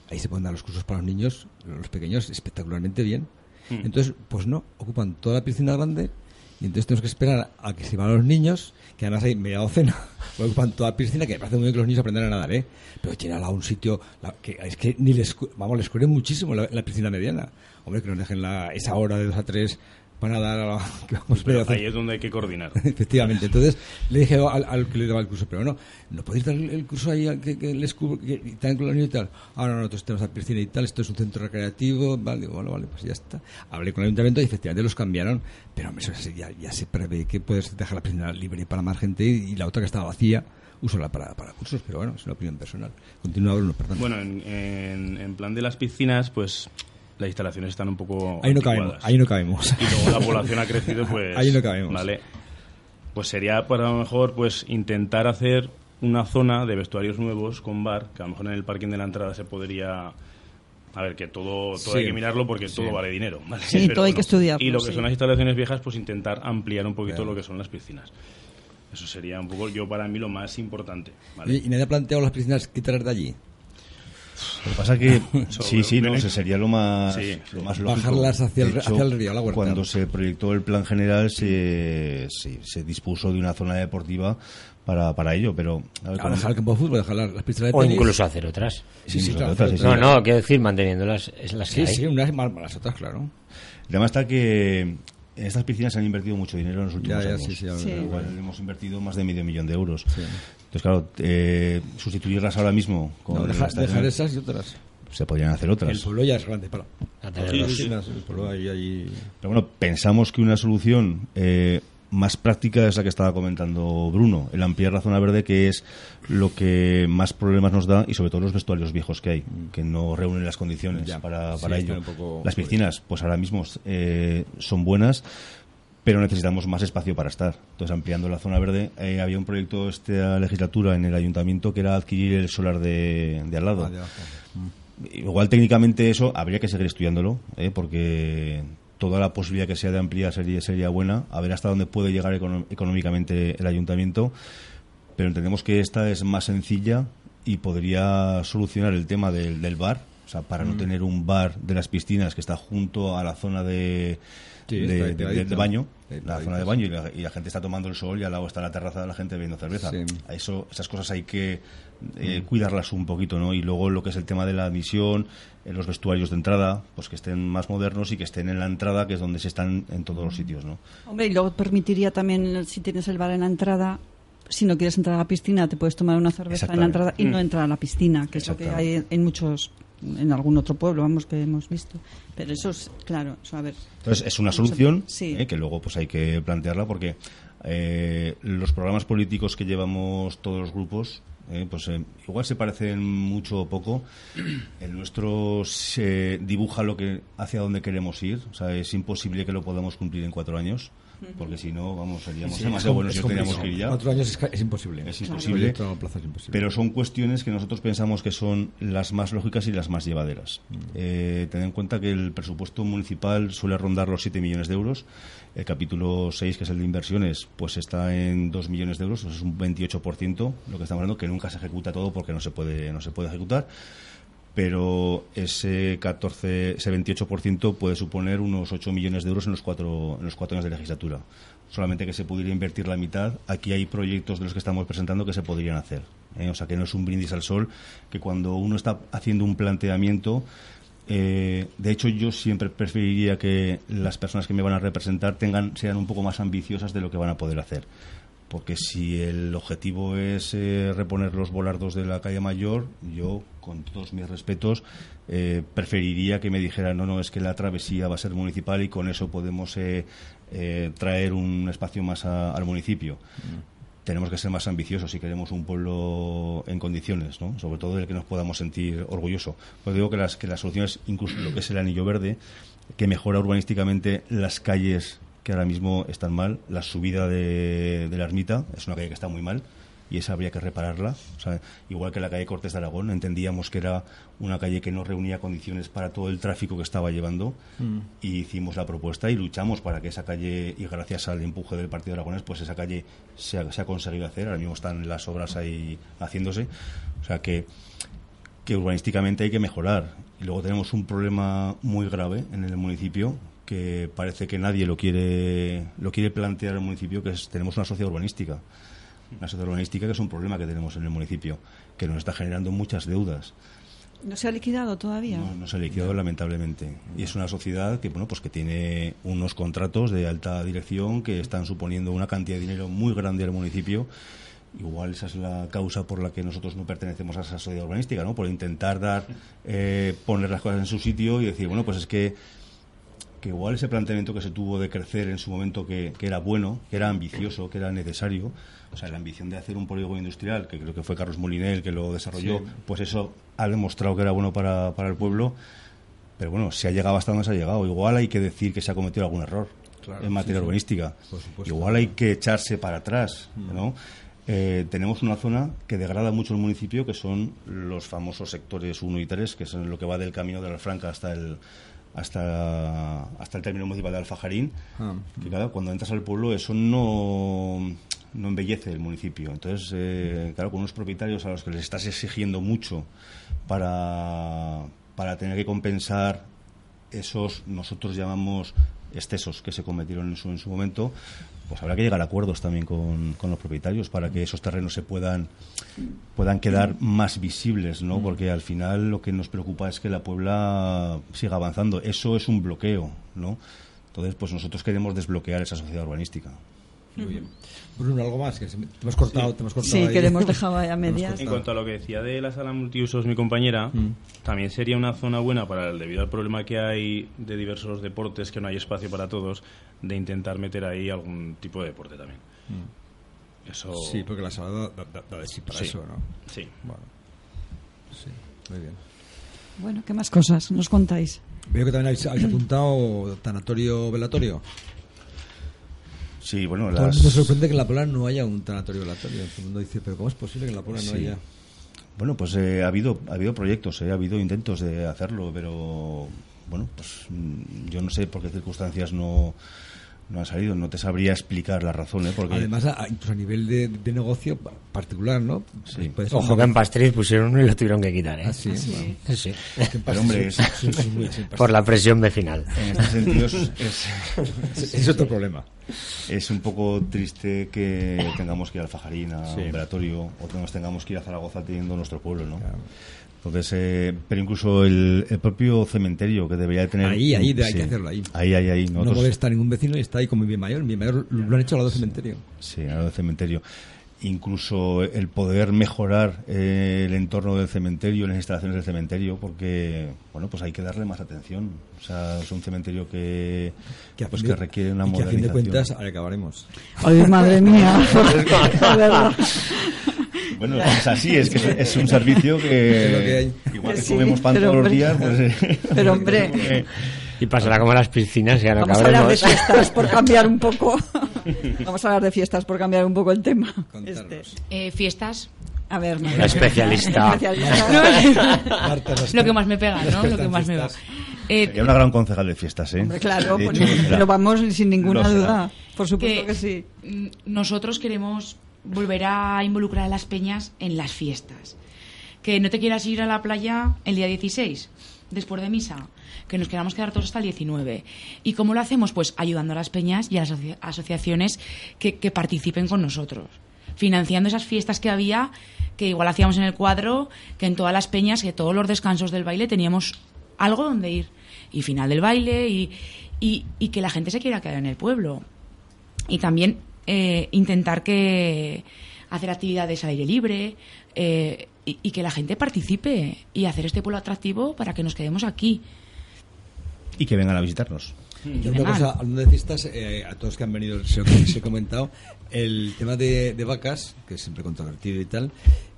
ahí se pueden dar los cursos para los niños, los pequeños, espectacularmente bien. Entonces, pues no, ocupan toda la piscina grande y entonces tenemos que esperar a que se van los niños, que además hay media docena, ocupan toda la piscina, que me parece muy bien que los niños aprendan a nadar, ¿eh? Pero tienen a un sitio, la- que es que ni les, vamos, les cubre muchísimo la, la piscina mediana. Hombre, que nos dejen la, esa hora de dos a tres para nadar, a la- que vamos Pero a ahí es donde hay que coordinar. Efectivamente. Entonces le dije al, al que le daba el curso, pero no, ¿no podéis dar el, curso ahí al que, que les cubre, que con niños y tal? Ah, no, no, nosotros tenemos la piscina y tal, esto es un centro recreativo, vale, digo, bueno, vale, pues ya está. Hablé con el ayuntamiento y efectivamente los cambiaron, pero hombre, eso ya, ya se prevé que puedes dejar la piscina libre para más gente y, y la otra que estaba vacía, úsala para, para cursos, pero bueno, es una opinión personal. Continúa, Bruno, perdón. Bueno, en, en, en plan de las piscinas, pues las instalaciones están un poco ahí no cabemos, ahí no cabemos. y luego la población ha crecido, pues... Ahí no cabemos. Vale. Pues sería, para lo mejor, pues intentar hacer una zona de vestuarios nuevos con bar, que a lo mejor en el parking de la entrada se podría... A ver, que todo, todo Sí. hay que mirarlo porque Sí. todo vale dinero. ¿vale? Sí, todo hay que estudiarlo, Y lo que sí. son las instalaciones viejas, pues intentar ampliar un poquito Claro. lo que son las piscinas. Eso sería un poco, yo para mí, lo más importante. ¿vale? Y, y nadie ha planteado las piscinas quitar de allí. Lo que pasa que sí, sí, no, ese sería lo más, Sí. lo más lógico. Bajarlas hacia el- De hecho, hacia el río, la huerta. Cuando se proyectó el plan general se, se, se dispuso de una zona deportiva para, para ello, pero a ver, dejar el campo de fútbol, dejar las, las pistas de O tenis. incluso hacer otras. Sí, sí, claro, otras, sí. No, no, quiero decir, manteniendo las, es las que Sí, hay. sí, unas más las otras, claro. el tema está que en estas piscinas se han invertido mucho dinero en los últimos Ya, ya, años. sí, sí, a ver, Sí. Igual hemos invertido más de medio millón de euros. Entonces, claro, eh, sustituirlas ahora mismo con No, deja- dejar esas y otras. se podrían hacer otras. El pueblo ya es grande para. A tener Sí, dos. sí, sí, el pueblo ahí, ahí- Pero bueno, pensamos que una solución eh, más práctica es la que estaba comentando Bruno, el ampliar la zona verde, que es lo que más problemas nos da y sobre todo los vestuarios viejos que hay, que no reúnen las condiciones Ya, para, sí, para están ello. Las piscinas, pues ahora mismo eh, son buenas, pero necesitamos más espacio para estar. Entonces, ampliando la zona verde, eh, había un proyecto esta legislatura en el ayuntamiento que era adquirir el solar de, de al lado. Ah, de. Igual técnicamente eso habría que seguir estudiándolo, ¿eh? porque toda la posibilidad que sea de ampliar sería, sería buena, a ver hasta dónde puede llegar económicamente el ayuntamiento, pero entendemos que esta es más sencilla y podría solucionar el tema del, del bar, o sea, para Mm. no tener un bar de las piscinas que está junto a la zona de, Sí, de, baño, Sí, la zona de baño y la, y la gente está tomando el sol y al lado está la terraza de la gente bebiendo cerveza. Sí. Eso, esas cosas hay que eh, cuidarlas un poquito, ¿no? Y luego lo que es el tema de la admisión, en los vestuarios de entrada, pues que estén más modernos y que estén en la entrada, que es donde se están en todos los sitios, ¿no? Hombre, y luego permitiría también, si tienes el bar en la entrada, si no quieres entrar a la piscina, te puedes tomar una cerveza en la entrada y no entrar a la piscina, que es lo que hay en muchos, en algún otro pueblo, vamos, que hemos visto. Pero eso es, claro, eso, a ver. Entonces es una solución sí. eh, que luego pues hay que plantearla porque eh, los programas políticos que llevamos todos los grupos eh, pues eh, igual se parecen mucho o poco. El nuestro se dibuja lo que hacia dónde queremos ir. O sea, es imposible que lo podamos cumplir en cuatro años porque si no vamos seríamos Sí, demasiado es buenos nos teníamos que ir ya. Cuatro años es, imposible. Es imposible. Es. Pero son cuestiones que nosotros pensamos que son las más lógicas y las más llevaderas. Eh, ten en cuenta que el presupuesto municipal suele rondar los 7 millones de euros. El capítulo 6, que es el de inversiones, pues está en 2 millones de euros, eso es un 28%, lo que estamos hablando, que nunca se ejecuta todo porque no se puede, no se puede ejecutar. Pero ese 14, ese 28% puede suponer unos 8 millones de euros en los cuatro, en los cuatro años de legislatura. Solamente que se pudiera invertir la mitad. Aquí hay proyectos de los que estamos presentando que se podrían hacer. ¿eh? O sea, que no es un brindis al sol, que cuando uno está haciendo un planteamiento, eh, de hecho, yo siempre preferiría que las personas que me van a representar tengan, sean un poco más ambiciosas de lo que van a poder hacer. Porque si el objetivo es eh, reponer los volardos de la calle mayor, yo, con todos mis respetos, eh, preferiría que me dijeran, no, no, es que la travesía va a ser municipal y con eso podemos eh, traer un espacio más a- al municipio tenemos que ser más ambiciosos si queremos un pueblo en condiciones, ¿no? sobre todo del que nos podamos sentir orgulloso. Pues digo que las, que las soluciones, incluso lo que es el anillo verde, que mejora urbanísticamente las calles que ahora mismo están mal, la subida de, de la ermita, es una calle que está muy mal y esa habría que repararla. O sea, igual que la calle Cortes de Aragón, entendíamos que era una calle que no reunía condiciones para todo el tráfico que estaba llevando y hicimos la propuesta y luchamos para que esa calle, y gracias al empuje del Partido Aragonés, pues esa calle se ha, se ha conseguido hacer. Ahora mismo están las obras ahí haciéndose. O sea que, que urbanísticamente hay que mejorar. Y luego tenemos un problema muy grave en el municipio que parece que nadie lo quiere lo quiere plantear el municipio, que es tenemos una sociedad urbanística. Una sociedad urbanística que es un problema que tenemos en el municipio, que nos está generando muchas deudas. ¿No se ha liquidado todavía? No, no se ha liquidado lamentablemente. Y es una sociedad que bueno pues que tiene unos contratos de alta dirección que están suponiendo una cantidad de dinero muy grande al municipio. Igual esa es la causa por la que nosotros no pertenecemos a esa sociedad urbanística, ¿no? Por intentar dar, eh, poner las cosas en su sitio y decir, bueno, pues es que que igual ese planteamiento que se tuvo de crecer en su momento que, que, era bueno, que era ambicioso, que era necesario, o sea, la ambición de hacer un polígono industrial, que creo que fue Carlos Molinel que lo desarrolló, sí. pues eso ha demostrado que era bueno para, para, el pueblo, pero bueno, si ha llegado hasta donde se ha llegado. Igual hay que decir que se ha cometido algún error claro, en materia sí, urbanística. Igual hay que echarse para atrás, mm. ¿no? Eh, tenemos una zona que degrada mucho el municipio, que son los famosos sectores 1 y 3, que son lo que va del camino de la Franca hasta el, hasta, hasta el término municipal de Alfajarín, ah. que claro, cuando entras al pueblo eso no, no embellece el municipio. Entonces, eh, claro, con unos propietarios a los que les estás exigiendo mucho para, para tener que compensar esos, nosotros llamamos excesos que se cometieron en su, en su momento, pues habrá que llegar a acuerdos también con, con, los propietarios para que esos terrenos se puedan puedan quedar más visibles, ¿no? Porque al final lo que nos preocupa es que la Puebla siga avanzando. Eso es un bloqueo, ¿no? Entonces, pues nosotros queremos desbloquear esa sociedad urbanística. Muy bien. Bruno, ¿algo más? Que te hemos cortado, sí, te hemos cortado sí ahí. que le hemos dejado a medias. En cuanto a lo que decía de la sala multiusos, mi compañera, mm. también sería una zona buena para, el, debido al problema que hay de diversos deportes, que no hay espacio para todos, de intentar meter ahí algún tipo de deporte también. Mm. Eso... Sí, porque la sala da, da, da de sí para sí. eso, ¿no? Sí. Bueno. Sí, muy bien. Bueno, ¿qué más cosas nos contáis? Veo que también habéis, habéis apuntado tanatorio velatorio. Sí, bueno, Todo las... el mundo sorprende que en la Puebla no haya un tanatorio velatorio. Todo el mundo dice, pero ¿cómo es posible que en la Puebla no Sí. haya? Bueno, pues eh, ha habido ha habido proyectos, eh, ha habido intentos de hacerlo, pero bueno, pues mm, yo no sé por qué circunstancias no no han salido. No te sabría explicar la razón, ¿eh? Porque Además, a- incluso a nivel de, de negocio pa- particular, ¿no? Sí. Puede ser Ojo que en Pastriz pusieron uno y lo tuvieron que quitar, ¿eh? Ah, sí, bueno. Sí, sí. Pero, hombre, es- Por la presión vecinal. en este sentido es, es, otro problema. es un poco triste que tengamos que ir al Fajarín, a velatorio, o que nos tengamos que ir a Zaragoza teniendo nuestro pueblo, ¿no? Entonces, eh, pero incluso el, el propio cementerio que debería de tener... Ahí, ahí, hay Sí. que hacerlo ahí. Ahí, ahí, ahí. No Nosotros- molesta a ningún vecino y está ahí como mi bien mayor. Mi mayor lo han hecho al lado del cementerio. Sí, al lado del cementerio. Incluso el poder mejorar eh, el entorno del cementerio, las instalaciones del cementerio, porque bueno, pues hay que darle más atención. O sea, es un cementerio que, Que a pues fin que requiere una y que a fin de modernización. cuentas acabaremos. Ay, madre mía. Bueno, es así, es que es, es un servicio que, igual que Sí, comemos pan todos los días, pues, eh, Pero, hombre. Y pasará como las piscinas y ahora Vamos a hablar de fiestas por cambiar un poco. Vamos a hablar de fiestas por cambiar un poco el tema. Este. Eh, fiestas. A ver, Una María. especialista. Marta, Lo que más me pega, ¿no? Lo que más me va. Eh, sería una gran concejal de fiestas, ¿eh? Hombre, claro, pues, lo vamos sin ninguna duda. Por supuesto que, sí. mm, nosotros queremos volver a involucrar a las peñas en las fiestas. Que no te quieras ir a la playa el día 16, después de misa. Que nos queramos quedar todos hasta el 19. ¿Y cómo lo hacemos? Pues ayudando a las peñas y a las asocia- asociaciones que, que participen con nosotros. Financiando esas fiestas que había, que igual hacíamos en el cuadro, que en todas las peñas, que todos los descansos del baile teníamos algo donde ir. Y final del baile y, y que la gente se quiera quedar en el pueblo y también eh, intentar que hacer actividades al aire libre eh, y, y que la gente participe y hacer este pueblo atractivo para que nos quedemos aquí. Y que vengan a visitarnos. Y una Fenomenal. cosa, hablando de fiestas, eh, a todos que han venido, se, se he comentado, el tema de, de vacas, que es siempre controvertido y tal,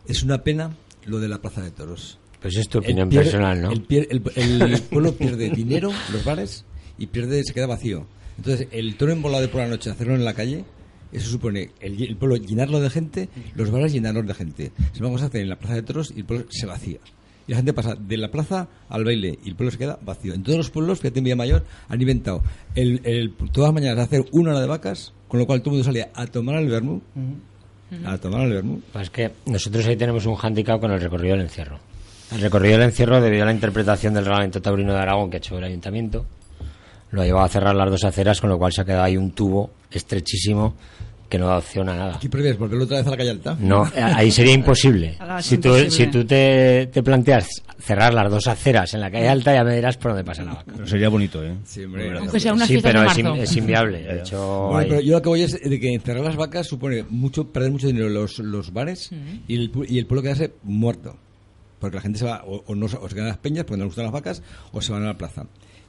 es una pena lo de la plaza de toros. Pues es tu El opinión personal, ¿no? El, pier- el- el pueblo pierde dinero, los bares, y pierde se queda vacío. Entonces, el toro embolado de por la noche, hacerlo en la calle, eso supone el, el pueblo llenarlo de gente, los bares llenarlos de gente. Si vamos a hacer en la plaza de toros y el pueblo se vacía. Y la gente pasa de la plaza al baile y el pueblo se queda vacío. En todos los pueblos, fíjate en Mayor, han inventado el, el- todas las mañanas hacer una hora de vacas, con lo cual todo el mundo salía a tomar el vermú. A tomar el vermú. Pues es que nosotros ahí tenemos un handicap con el recorrido del encierro. El recorrido del encierro, debido a la interpretación del reglamento taurino de Aragón que ha hecho el ayuntamiento, lo ha llevado a cerrar las dos aceras, con lo cual se ha quedado ahí un tubo estrechísimo que no da opción a nada. ¿Qué prevés? ¿Volverlo otra vez a la calle alta? No, eh, ahí sería imposible. Si tú, imposible. si tú te, te planteas cerrar las dos aceras en la calle alta, ya me dirás por dónde pasa la vaca. Pero sería bonito, ¿eh? Sí, hombre. Volver a Aunque hacerlo. sea una Sí, fiesta pero de es, in- marzo. es inviable. De hecho, Bueno, hay- pero yo lo que voy es de que encerrar las vacas supone mucho perder mucho dinero en los, los bares y, el, pu- y el pueblo quedarse muerto. Porque la gente se va, o, o no, o se quedan las peñas porque no les gustan las vacas, o se van a la plaza.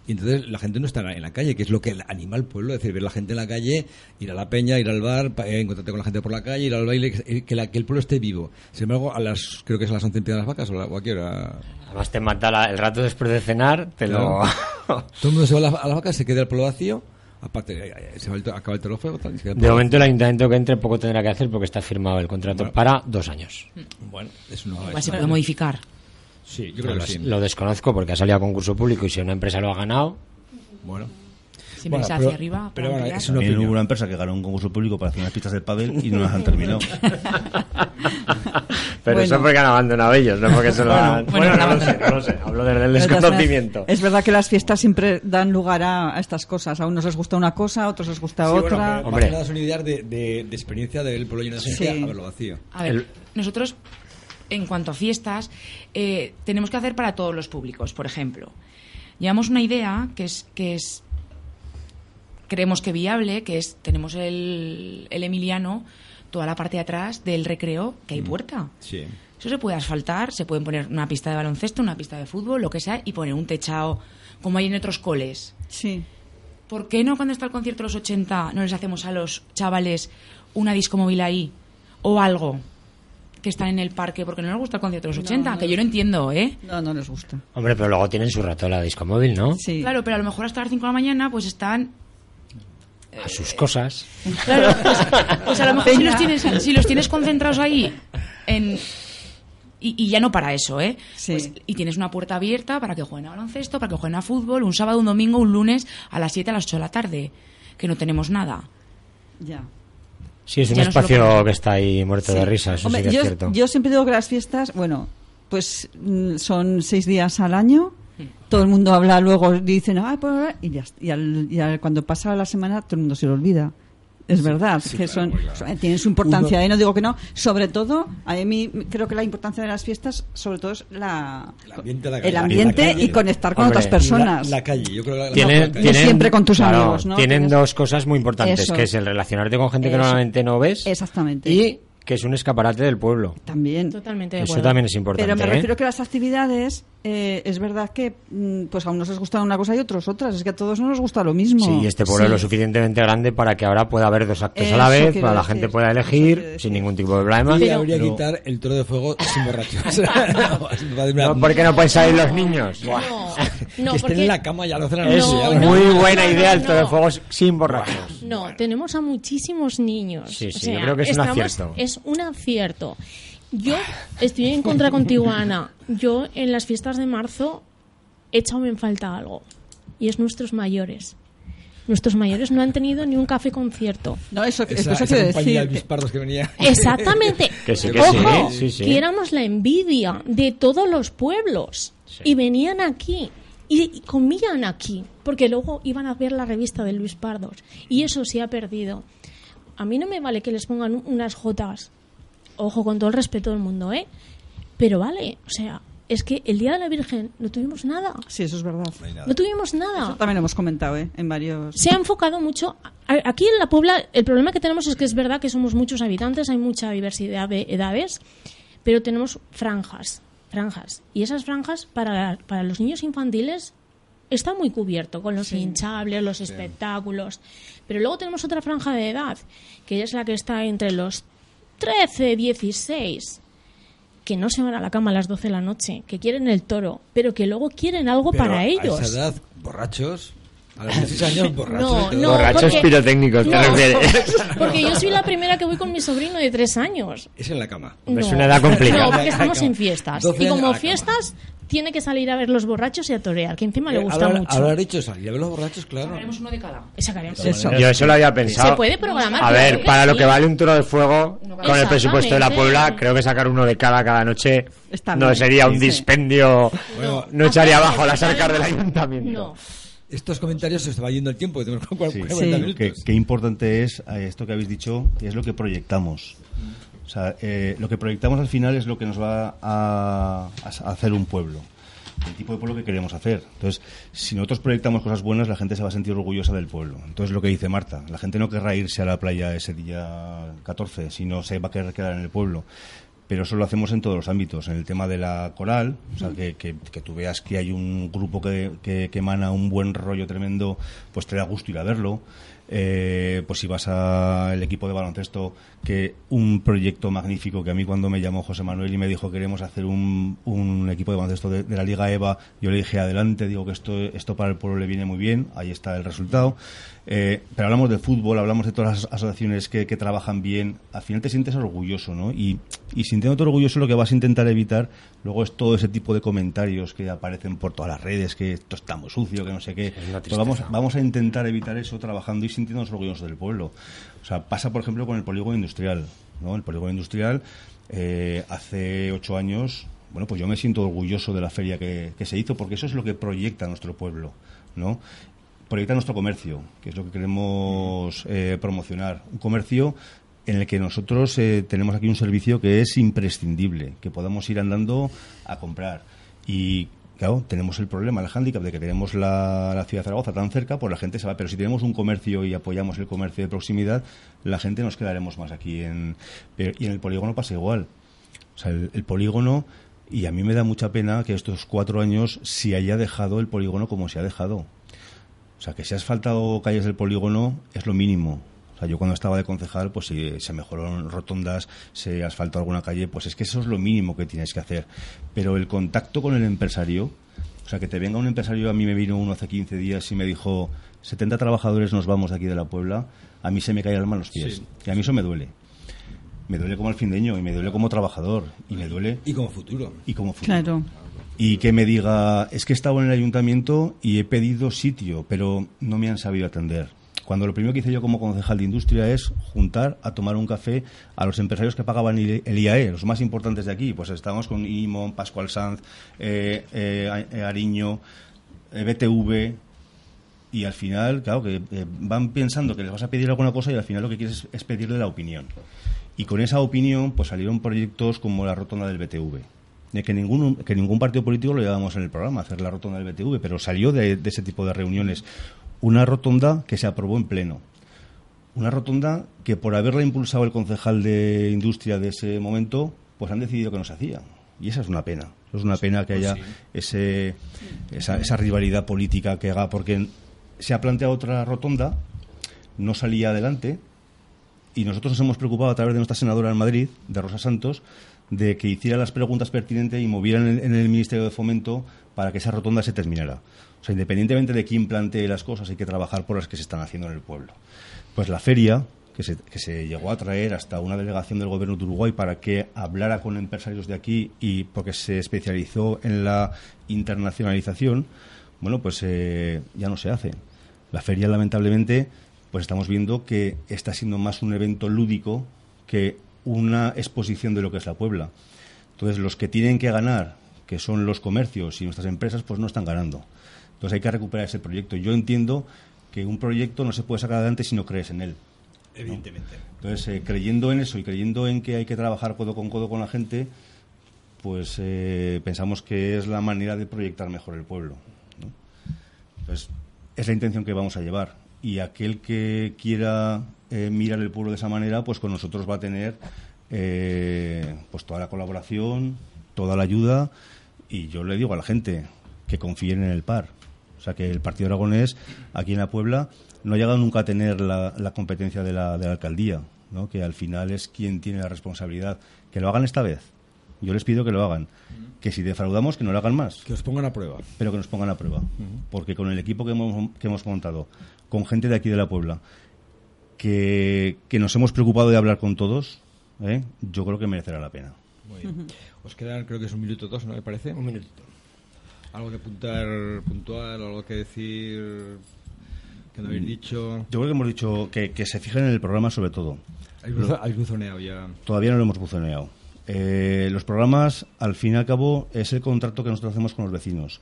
Y entonces la gente no está en la calle, que es lo que anima al pueblo, es decir, ver la gente en la calle, ir a la peña, ir al bar, eh, encontrarte con la gente por la calle, ir al baile, que, que la- que el pueblo esté vivo. Sin embargo, a las, creo que es a las 11 empiezan las vacas, o, la- o a qué hora. Además te mata la- el rato después de cenar, te lo... Todo el mundo se va a la- a las vacas, se queda el pueblo vacío, aparte, eh, eh, se va el, to- acaba el teléfono, De momento el ayuntamiento que entre poco tendrá que hacer porque está firmado el contrato para dos años. Bueno, eso no Igual se puede modificar. Sí, yo creo lo, que sí. lo desconozco porque ha salido a concurso público y si una empresa lo ha ganado, Bueno. Siempre Bueno, se pero- hacia arriba. pero bueno, es una opinión. hubo una empresa que ganó un concurso público para hacer unas pistas del pádel y no las han terminado. pero Bueno. eso porque han abandonado ellos, no porque se lo han... bueno, Bueno, no lo sé, no lo sé, hablo desde el De todas maneras, desconocimiento. Es verdad que las fiestas siempre dan lugar a, a estas cosas. A unos les gusta una cosa, a otros les gusta Sí, bueno, otra. pero Hombre. son ideas de, de, de experiencia del pueblo lleno de gente Sí. a verlo vacío. A ver, El- nosotros, en cuanto a fiestas, eh, tenemos que hacer para todos los públicos. Por ejemplo, llevamos una idea que es, que es creemos que viable, que es, tenemos el, el Emiliano, toda la parte de atrás del recreo, que hay puerta. Sí. Eso se puede asfaltar, se pueden poner una pista de baloncesto, una pista de fútbol, lo que sea, y poner un techado como hay en otros coles. Sí. ¿Por qué no cuando está el concierto de los 80 no les hacemos a los chavales una disco móvil ahí? O algo que están en el parque porque no les gusta el concierto de los 80, no. que yo no entiendo, ¿eh? No, no les gusta. Hombre, pero luego tienen su rato la disco móvil, ¿no? Sí. Claro, pero a lo mejor hasta las 5 de la mañana pues están... A sus cosas. Claro, pues, pues a lo mejor si los, tienes, si los tienes concentrados ahí en... Y, y ya no para eso, ¿eh? Sí. Pues, y tienes una puerta abierta para que jueguen a baloncesto, para que jueguen a fútbol, un sábado, un domingo, un lunes, a las 7, a las 8 de la tarde, que no tenemos nada. Ya. Sí, es un Ya espacio que está ahí muerto de risa, eso Hombre, sí que yo, es cierto. yo siempre digo que las fiestas, bueno, pues mm, son seis días al año. Todo el mundo habla luego, dicen, "Ay, pues", y, ya, y, al- y al- cuando pasa la semana todo el mundo se lo olvida. Es verdad, que son, tienen su importancia, Uno- ¿eh? no digo que no. Sobre todo, a mí creo que la importancia de las fiestas, sobre todo, es la, El ambiente de la el calle. ambiente La calle, y conectar con Hombre, otras personas. La, la calle, yo creo que la, Tienen, la calle. tienen- siempre con tus claro, amigos, ¿no? Tienen Tienes- dos cosas muy importantes, Eso. que es el relacionarte con gente que normalmente no ves Exactamente. y que es un escaparate del pueblo. También. Totalmente de Eso también es importante. Pero me ¿eh? refiero que las actividades, eh, es verdad que mm, pues a unos les gusta una cosa y a otros otras. Es que a todos no nos gusta lo mismo. Sí, y este pueblo es lo Sí. suficientemente grande para que ahora pueda haber dos actos a Eso la vez, para la decir, gente pueda elegir sin ningún tipo de problema. Y Pero- habría que quitar el toro de fuego sin borrachos. No, ¿Por qué no pueden salir los niños? No, no, que estén porque en la cama ya lo hacen a Es ya, No, muy buena no, idea el no, todo de fuego sin borrachos. No, tenemos a muchísimos niños. Sí, sí, O sea, yo creo que es un estamos- acierto. Es un acierto. Yo estoy en contra contigo, Ana. Yo en las fiestas de marzo he echado en falta algo. Y es nuestros mayores. Nuestros mayores no han tenido ni un café concierto. No, eso, Esa, eso esa compañía decir. de que venía. Exactamente. Que sí, que Ojo, sí, sí, sí. que éramos la envidia de todos los pueblos. Y venían aquí. Y, y comían aquí. Porque luego iban a ver la revista de Luis Pardos. Y eso se ha perdido. A mí no me vale que les pongan unas jotas. Ojo, con todo el respeto del mundo, ¿eh? Pero vale, o sea, es que el Día de la Virgen no tuvimos nada. Sí, eso es verdad. No tuvimos nada. Eso también lo hemos comentado, ¿eh? En varios. Se ha enfocado mucho. Aquí en la Puebla, el problema que tenemos es que es verdad que somos muchos habitantes, hay mucha diversidad de edades, pero tenemos franjas, franjas. Y esas franjas para, para los niños infantiles está muy cubierto con los hinchables, los espectáculos. Pero luego tenemos otra franja de edad, que es la que está entre los 13, 16, que no se van a la cama a las 12 de la noche, que quieren el toro, pero que luego quieren algo Pero para a ellos. esa edad, borrachos. A los 16 años borracho. No, no, Borrachos porque- pirotécnicos, te No, refieres. Porque yo soy la primera que voy con mi sobrino de tres años. Es en la cama. Es una edad complicada. No, porque estamos en fiestas. 12 Y como fiestas, tiene que salir a ver los borrachos y a torear, que encima le Eh, gusta mucho. Habrá dicho salir a ver los borrachos, claro. Haremos uno de cada. Sacaremos. Eso. Yo eso lo había pensado. Se puede programar. A ver, para lo que vale un toro de fuego con el presupuesto de la. Puebla, creo que sacar uno de cada cada noche Está no bien, sería un dispendio, Bueno, no echaría abajo las arcas del ayuntamiento. No. Estos comentarios se va yendo el tiempo, que tenemos 40 Sí. 40 Sí. minutos. Qué, qué importante es eh, esto que habéis dicho, que es lo que proyectamos. O sea, eh, lo que proyectamos al final es lo que nos va a, a hacer un pueblo. El tipo de pueblo que queremos hacer. Entonces, si nosotros proyectamos cosas buenas, la gente se va a sentir orgullosa del pueblo. Entonces, lo que dice Marta, la gente no querrá irse a la playa ese día 14, sino se va a querer quedar en el pueblo. Pero eso lo hacemos en todos los ámbitos. En el tema de la coral, o sea, que, que- que tú veas que hay un grupo que, que- que emana un buen rollo tremendo, pues te da gusto ir a verlo. Eh, pues si vas al equipo de baloncesto, que un proyecto magnífico que a mí cuando me llamó José Manuel y me dijo queremos hacer un, un equipo de baloncesto de, de la Liga EVA, yo le dije adelante, digo que esto, esto para el pueblo le viene muy bien, ahí está el resultado. Eh, pero hablamos de fútbol, hablamos de todas las asociaciones que, que trabajan bien, al final te sientes orgulloso, ¿no? Y, y sintiéndote orgulloso lo que vas a intentar evitar luego es todo ese tipo de comentarios que aparecen por todas las redes, que esto está muy sucio, que no sé qué. una Pues vamos, vamos a intentar evitar eso trabajando y sintiéndonos orgullosos del pueblo. O sea, pasa, por ejemplo, con el polígono industrial. ¿no? El polígono industrial, eh, hace ocho años, bueno, pues yo me siento orgulloso de la feria que, que se hizo, porque eso es lo que proyecta nuestro pueblo, ¿no? Proyecta nuestro comercio, que es lo que queremos eh, promocionar. Un comercio en el que nosotros eh, tenemos aquí un servicio que es imprescindible, que podamos ir andando a comprar. Y claro, tenemos el problema, el hándicap de que tenemos la, ciudad de Zaragoza tan cerca, pues la gente se va. Pero si tenemos un comercio y apoyamos el comercio de proximidad, la gente nos quedaremos más aquí. En, pero- y en el polígono pasa igual. O sea, el, el polígono, y a mí me da mucha pena que estos cuatro años se haya dejado el polígono como se ha dejado. O sea, que si has faltado calles del polígono es lo mínimo. O sea, yo cuando estaba de concejal, pues si se mejoraron rotondas, se asfaltó alguna calle, pues es que eso es lo mínimo que tienes que hacer. Pero el contacto con el empresario, o sea, que te venga un empresario, a mí me vino uno hace 15 días y me dijo, 70 trabajadores nos vamos de aquí de la Puebla, a mí se me cae el alma a los pies. Y a mí eso me duele. Me duele como alfindeño y me duele como trabajador y me duele Y como futuro. y como futuro Claro. Y que me diga, es que he estado en el ayuntamiento y he pedido sitio, pero no me han sabido atender. Cuando lo primero que hice yo como concejal de industria es juntar a tomar un café a los empresarios que pagaban el IAE, los más importantes de aquí. Pues estábamos con Imon, Pascual Sanz, eh, eh, Ariño, eh, BTV, y al final, claro, que van pensando que les vas a pedir alguna cosa y al final lo que quieres es, es pedirle la opinión. Y con esa opinión, pues salieron proyectos como la rotonda del BTV. De que ningún, que ningún partido político lo llevábamos en el programa, hacer la rotonda del BTV, pero salió de, de ese tipo de reuniones. Una rotonda que se aprobó en pleno. Una rotonda que por haberla impulsado el concejal de industria de ese momento, pues han decidido que no se hacía. Y esa es una pena. Es una pena que haya ese, esa, esa rivalidad política que haga, porque se ha planteado otra rotonda, no salía adelante, y nosotros nos hemos preocupado a través de nuestra senadora en Madrid, de Rosa Santos, de que hiciera las preguntas pertinentes y movieran en, el Ministerio de Fomento para que esa rotonda se terminara. O sea, independientemente de quién plantee las cosas, hay que trabajar por las que se están haciendo en el pueblo. Pues la feria, que se, que se llegó a traer hasta una delegación del gobierno de Uruguay para que hablara con empresarios de aquí y porque se especializó en la internacionalización, bueno, pues eh, ya no se hace. La feria, lamentablemente, pues estamos viendo que está siendo más un evento lúdico que una exposición de lo que es la Puebla. Entonces, los que tienen que ganar, que son los comercios y nuestras empresas, pues no están ganando. Entonces, hay que recuperar ese proyecto. Yo entiendo que un proyecto no se puede sacar adelante si no crees en él. Evidentemente. Entonces, eh, creyendo en eso y creyendo en que hay que trabajar codo con codo con la gente, pues eh, pensamos que es la manera de proyectar mejor el pueblo. ¿no? Entonces, es la intención que vamos a llevar. Y aquel que quiera eh, mirar el pueblo de esa manera, pues con nosotros va a tener eh, pues toda la colaboración, toda la ayuda. Y yo le digo a la gente que confíen en el par. O sea, que el Partido Aragonés, aquí en la Puebla, no ha llegado nunca a tener la, la competencia de la, de la alcaldía, ¿no? que al final es quien tiene la responsabilidad. Que lo hagan esta vez. Yo les pido que lo hagan. Que si defraudamos, que no lo hagan más. Que os pongan a prueba. Pero que nos pongan a prueba. Porque con el equipo que hemos, que hemos montado, con gente de aquí de la Puebla, que, que nos hemos preocupado de hablar con todos, ¿eh? yo creo que merecerá la pena. Muy bien. Os quedan, creo que es un minuto dos, ¿no? ¿Me parece? Un minutito. ¿Algo que apuntar puntual o algo que decir que no habéis dicho? Yo creo que hemos dicho que, que se fijen en el programa sobre todo. Habéis buzoneado ya. Todavía no lo hemos buzoneado. Eh, los programas, al fin y al cabo, es el contrato que nosotros hacemos con los vecinos.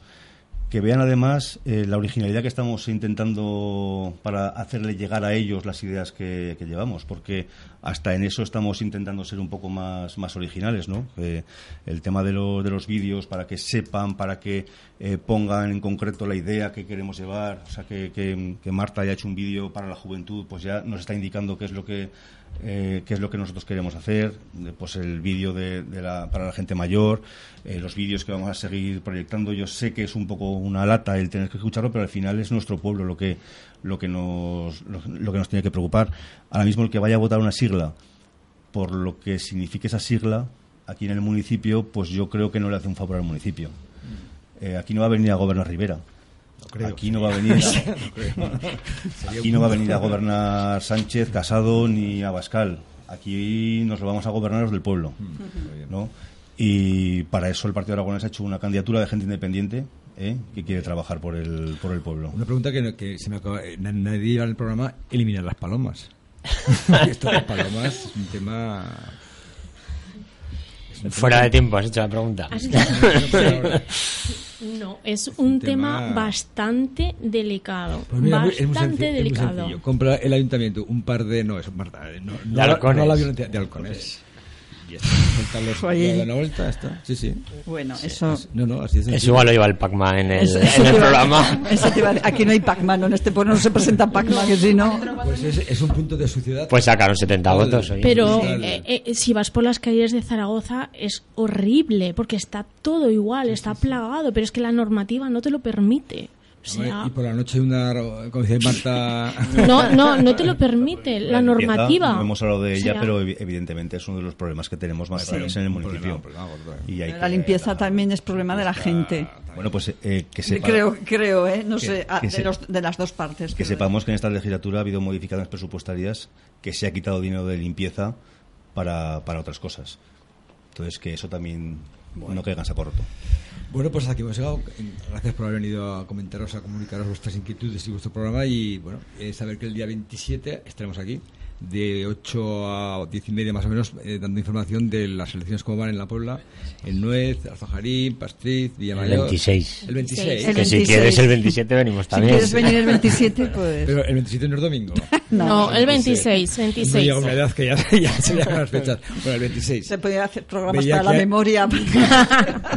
Que vean además eh, la originalidad que estamos intentando para hacerle llegar a ellos las ideas que, llevamos, porque hasta en eso estamos intentando ser un poco más, más originales, ¿no? Eh, el tema de, lo- de los vídeos, para que sepan, para que eh, pongan en concreto la idea que queremos llevar, o sea, que- que Marta haya hecho un vídeo para la juventud, pues ya nos está indicando qué es lo que eh, qué es lo que nosotros queremos hacer, pues el vídeo de, de la- para la gente mayor, eh, los vídeos que vamos a seguir proyectando. Yo sé que es un poco una lata el tener que escucharlo, pero al final es nuestro pueblo lo que lo que nos lo, lo que nos tiene que preocupar. Ahora mismo el que vaya a votar una sigla por lo que signifique esa sigla aquí en el municipio, pues yo creo que no le hace un favor al municipio. Eh, aquí no va a venir a gobernar Rivera. Creo. Aquí no va a venir. Aquí no va a venir a gobernar Sánchez, Casado ni Abascal. Aquí nos lo vamos a gobernar los del pueblo. ¿no? Y para eso el Partido Aragonés ha hecho una candidatura de gente independiente ¿eh? que quiere trabajar por el, por el pueblo. Una pregunta que, no- que se me acaba. eh, na- Nadie iba en el programa eliminar las palomas. Esto de las palomas es un tema. Es Fuera de tiempo, has hecho la pregunta. No, es un tema- tema bastante delicado. Pues mira, muy- es muy, bastante es muy delicado. sencillo. Compra el ayuntamiento un par de. No, eso, Marta. eh, No, no, De halcones. no la violencia de halcones. Y está. Oye. Sí, sí. Bueno, eso... Es- no, no, así es. Eso igual lo lleva el Pac-Man en el, eso- en eso el te iba- programa. eso te iba a- aquí no hay Pac-Man, ¿no? en este pueblo no se presenta Pac-Man, que si no... Pues es, es un punto de suciedad. Pues sacaron 70 votos. oye. Pero eh, eh, si vas por las calles de Zaragoza es horrible, porque está todo igual, está plagado, pero es que la normativa no te lo permite. Y por la noche una, como dice Marta, no, no, no te lo permite la normativa. No hemos hablado de O ella, sea, pero evi- evidentemente es uno de los problemas que tenemos más graves en el municipio. problema eh. Y hay La limpieza también es problema de la gente. Bueno, pues eh, que sepa- Creo, creo, ¿eh? No que- sé, ah, que de, se- los- de las dos partes. que sepamos que en esta legislatura ha habido modificaciones presupuestarias que se ha quitado dinero de limpieza para, para otras cosas. Entonces, que eso también no caiga en saco roto. Bueno, pues hasta aquí hemos llegado. Gracias por haber venido a comentaros, a comunicaros vuestras inquietudes y vuestro programa. Y bueno, eh, saber que el día 27 estaremos aquí, de 8 a 10 y media más o menos, eh, dando información de las elecciones como van en la Puebla, en Nuez, Alfajarín, Pastriz, El Villamayor. 26. El 26. El Que si 26. quieres el 27 venimos Si también. quieres venir el 27, pues... Pero el 27 no es domingo. No, el 26, No 26. llega una edad que ya, ya se llaman las fechas. Bueno, el 26. Se podía hacer programas Veía para la que- memoria.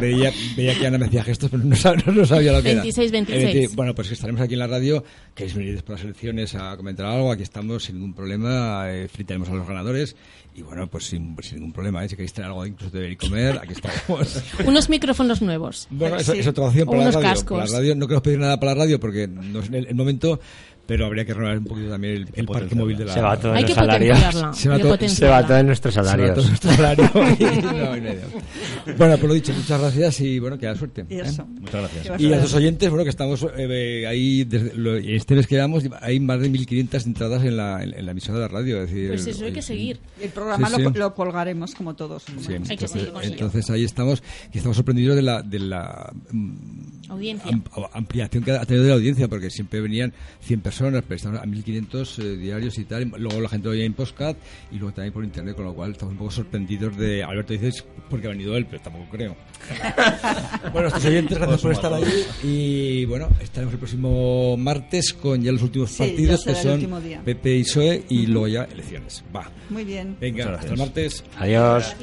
Veía, veía que Ana me hacía gestos, pero no sabía, no sabía lo que 26, era. 26. Es decir, bueno, pues que estaremos aquí en la radio, queréis venir después de las elecciones a comentar algo, aquí estamos sin ningún problema, eh, felicitaremos a los ganadores y bueno, pues sin, sin ningún problema, ¿eh? si queréis tener algo incluso de y comer, aquí estamos. Unos micrófonos nuevos. Bueno, eso, Sí. eso otra opción para la unos radio. cascos. Para la radio no queremos pedir nada para la radio porque no es el, el momento, pero habría que renovar un poquito también el, el parque móvil de la Se va todo en Hay los que salarios. potenciarla. Se va todo- Se va todo en nuestros Se va todo salarios. nuestro salario no. Bueno, por lo dicho, muchas gracias y bueno, que haya suerte. Y ¿eh? eso. Muchas gracias. Y a los oyentes, bueno, que estamos eh, ahí, desde lo- y este mes que llevamos, hay más de 1.500 entradas en la, en, en la emisora de la radio. Es decir, Pues eso hay que seguir. El programa Sí, lo, sí. lo colgaremos como todos. Sí, Bueno, Hay que entonces, seguir con ello. entonces ahí estamos y estamos sorprendidos de la, de la mm, Audiencia. am- ampliación que ha tenido de la audiencia, porque siempre venían 100 personas, pero estamos a 1.500 eh, diarios y tal. y Luego la gente lo oye en podcast y luego también por internet, con lo cual estamos un poco sorprendidos de. Alberto dices porque ha venido él, pero tampoco creo. bueno, nuestros oyentes, gracias por estar ahí. Y bueno, estaremos el próximo martes con ya los últimos partidos que son. PP y PSOE y luego ya elecciones. Va. Muy bien. Venga, hasta el martes. Adiós.